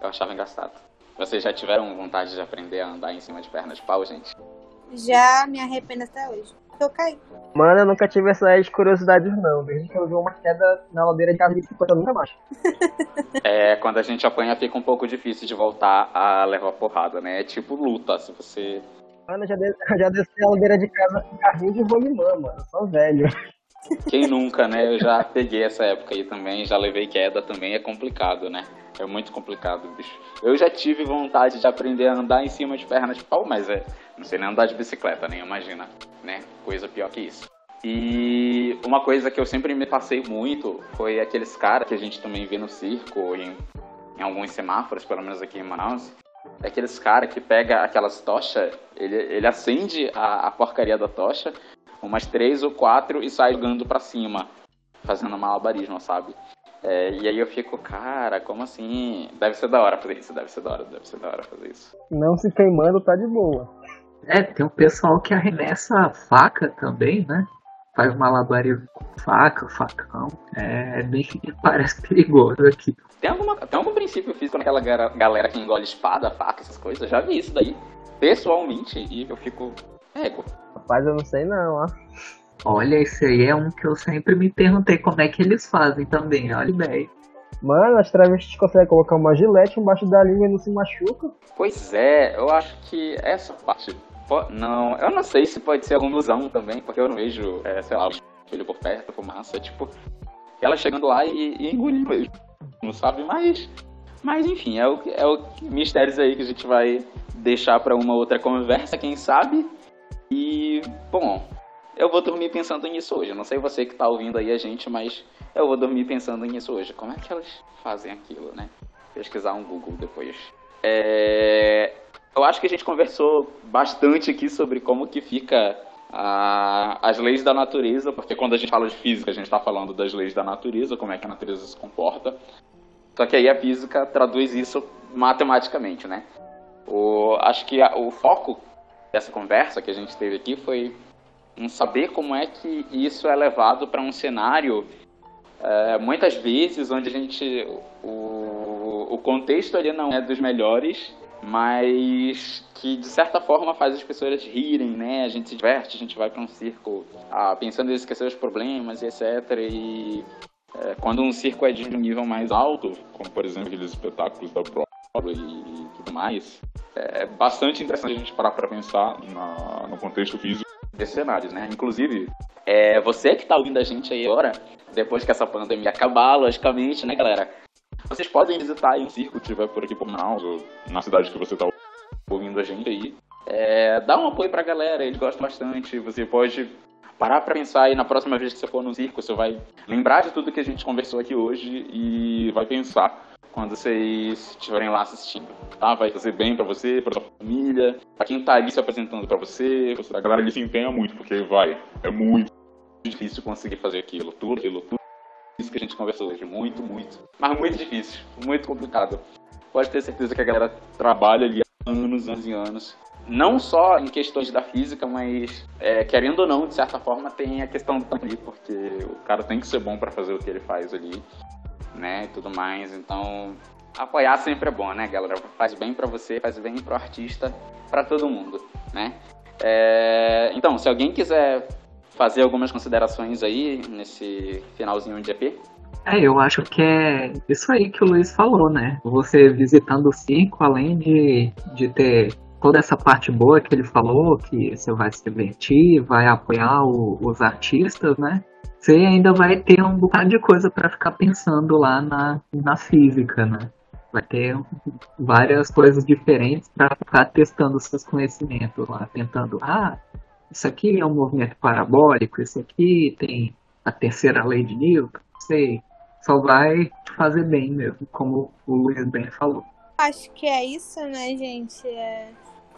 eu achava engraçado. Vocês já tiveram vontade de aprender a andar em cima de pernas de pau, gente? Já me arrependo até hoje. Eu caí. Mano, eu nunca tive essas curiosidades não. Desde que eu vi uma queda na ladeira de casa de 50, eu nunca mais. é, quando a gente apanha fica um pouco difícil de voltar a levar porrada, né? É tipo luta, se você... Mano, eu já, des... já desci a ladeira de casa com carrinho de rolimã, mano. Eu sou velho. Quem nunca, né? Eu já peguei essa época aí também, já levei queda também, é complicado, né? É muito complicado, bicho. Eu já tive vontade de aprender a andar em cima de pernas de pau, mas é, não sei nem andar de bicicleta, nem imagina, né? Coisa pior que isso. E uma coisa que eu sempre me passei muito foi aqueles caras que a gente também vê no circo, em, em alguns semáforos, pelo menos aqui em Manaus. É aqueles caras que pega aquelas tochas, ele, ele acende a, a porcaria da tocha, umas três ou quatro e sai jogando pra cima, fazendo malabarismo, sabe? É, e aí eu fico, cara, como assim? Deve ser da hora fazer isso, deve ser da hora, deve ser da hora fazer isso. Não se queimando tá de boa. É, tem um pessoal que arremessa faca também, né? Faz malabarismo com faca, facão. É, é bem parece perigoso aqui. Tem, alguma, tem algum princípio físico naquela galera que engole espada, faca, essas coisas? Eu já vi isso daí pessoalmente e eu fico. Ego. Rapaz, eu não sei não, ó. Olha, esse aí é um que eu sempre me perguntei como é que eles fazem também, olha ideia. Mano, as travestis conseguem colocar uma gilete embaixo da língua e não se machuca. Pois é, eu acho que essa parte. Não, eu não sei se pode ser alguma ilusão também, porque eu não vejo, é, sei lá, o filho por perto, fumaça, tipo, ela chegando lá e, e engolindo mesmo. Não sabe, mas. Mas enfim, é o, é o mistérios aí que a gente vai deixar para uma outra conversa, quem sabe. E, bom, eu vou dormir pensando nisso hoje. Não sei você que está ouvindo aí a gente, mas eu vou dormir pensando nisso hoje. Como é que elas fazem aquilo, né? Pesquisar um Google depois. É... Eu acho que a gente conversou bastante aqui sobre como que fica a... as leis da natureza, porque quando a gente fala de física, a gente está falando das leis da natureza, como é que a natureza se comporta. Só que aí a física traduz isso matematicamente, né? O... Acho que a... o foco dessa conversa que a gente teve aqui foi em saber como é que isso é levado para um cenário é, muitas vezes onde a gente o, o contexto ali não é dos melhores mas que de certa forma faz as pessoas rirem, né? A gente se diverte, a gente vai para um circo ah, pensando em esquecer os problemas etc. E é, quando um circo é de um nível mais alto, como por exemplo aqueles espetáculos da Broadway tudo mais, é bastante interessante a gente parar para pensar na, no contexto físico desses cenários, né? Inclusive, é, você que está ouvindo a gente aí agora, depois que essa pandemia acabar, logicamente, né, galera? Vocês podem visitar aí um circo que estiver por aqui por Manaus, ou na cidade que você está ouvindo a gente aí. É, dá um apoio pra galera, eles gostam bastante. Você pode parar para pensar aí na próxima vez que você for no circo, você vai lembrar de tudo que a gente conversou aqui hoje e vai pensar quando vocês estiverem lá assistindo, tá? Vai fazer bem para você, para sua família, para quem tá ali se apresentando para você, a galera ali se empenha muito, porque vai, é muito difícil conseguir fazer aquilo, tudo aquilo, tudo isso que a gente conversou hoje, muito, muito, mas muito difícil, muito complicado. Pode ter certeza que a galera trabalha ali anos, anos e anos, não só em questões da física, mas é, querendo ou não, de certa forma, tem a questão do ali, porque o cara tem que ser bom para fazer o que ele faz ali né, e tudo mais. Então, apoiar sempre é bom, né, galera? Faz bem para você, faz bem pro artista, para todo mundo, né? É... Então, se alguém quiser fazer algumas considerações aí nesse finalzinho de EP, É, eu acho que é isso aí que o Luiz falou, né? Você visitando o circo, além de, de ter toda essa parte boa que ele falou, que você vai se divertir, vai apoiar o, os artistas, né? Você ainda vai ter um bocado de coisa para ficar pensando lá na, na física, né? Vai ter várias coisas diferentes para ficar testando seus conhecimentos lá, tentando, ah, isso aqui é um movimento parabólico, isso aqui tem a terceira lei de Newton, sei, só vai te fazer bem mesmo, como o Luiz bem falou. Acho que é isso, né, gente? É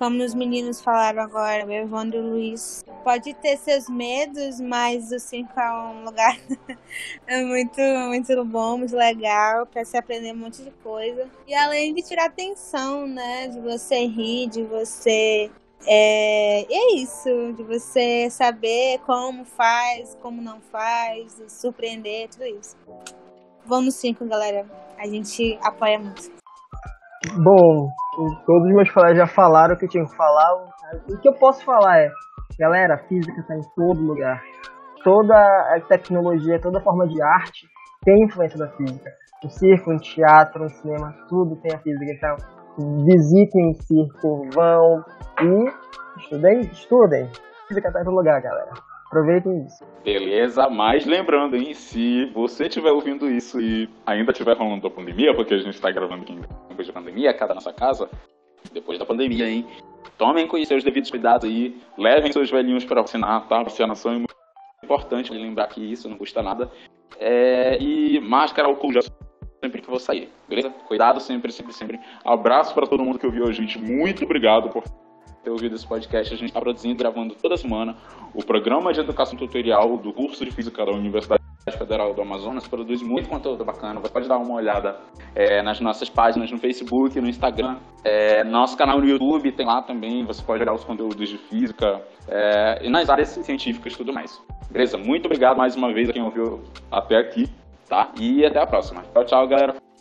como os meninos falaram agora, o Evandro Luiz. Pode ter seus medos, mas o circo é um lugar é muito, muito bom, muito legal, para se aprender um monte de coisa. E além de tirar atenção, né? De você rir, de você. É, é isso, de você saber como faz, como não faz, surpreender, tudo isso. Vamos cinco, galera. A gente apoia muito. Bom, todos os meus colegas já falaram o que tinham que falar. O que eu posso falar é, galera, a física está em todo lugar. Toda a tecnologia, toda forma de arte tem influência da física. O circo, o teatro, o cinema, tudo tem a física. Então, visitem o circo, vão e estudem, estudem. A física está em todo lugar, galera. Aproveitem isso. Beleza, mas lembrando, hein, se você estiver ouvindo isso e ainda estiver falando da pandemia, porque a gente está gravando aqui depois da pandemia, cada nossa casa, depois da pandemia, hein, tomem com seus devidos cuidados aí, levem seus velhinhos para vacinar, tá? Vacinação é muito importante, lembrar que isso não custa nada. É, e máscara, álcool já sempre que vou sair, beleza? Cuidado sempre, sempre, sempre. Abraço para todo mundo que ouviu a gente. Muito obrigado por ter ouvido esse podcast. A gente está produzindo, gravando toda semana o programa de educação tutorial do curso de Física da Universidade Federal do Amazonas. Produz muito conteúdo bacana. Você pode dar uma olhada é, nas nossas páginas no Facebook, no Instagram. É, nosso canal no YouTube tem lá também. Você pode olhar os conteúdos de Física é, e nas áreas científicas e tudo mais. Beleza? Muito obrigado mais uma vez a quem ouviu até aqui. Tá? E até a próxima. Tchau, tchau, galera.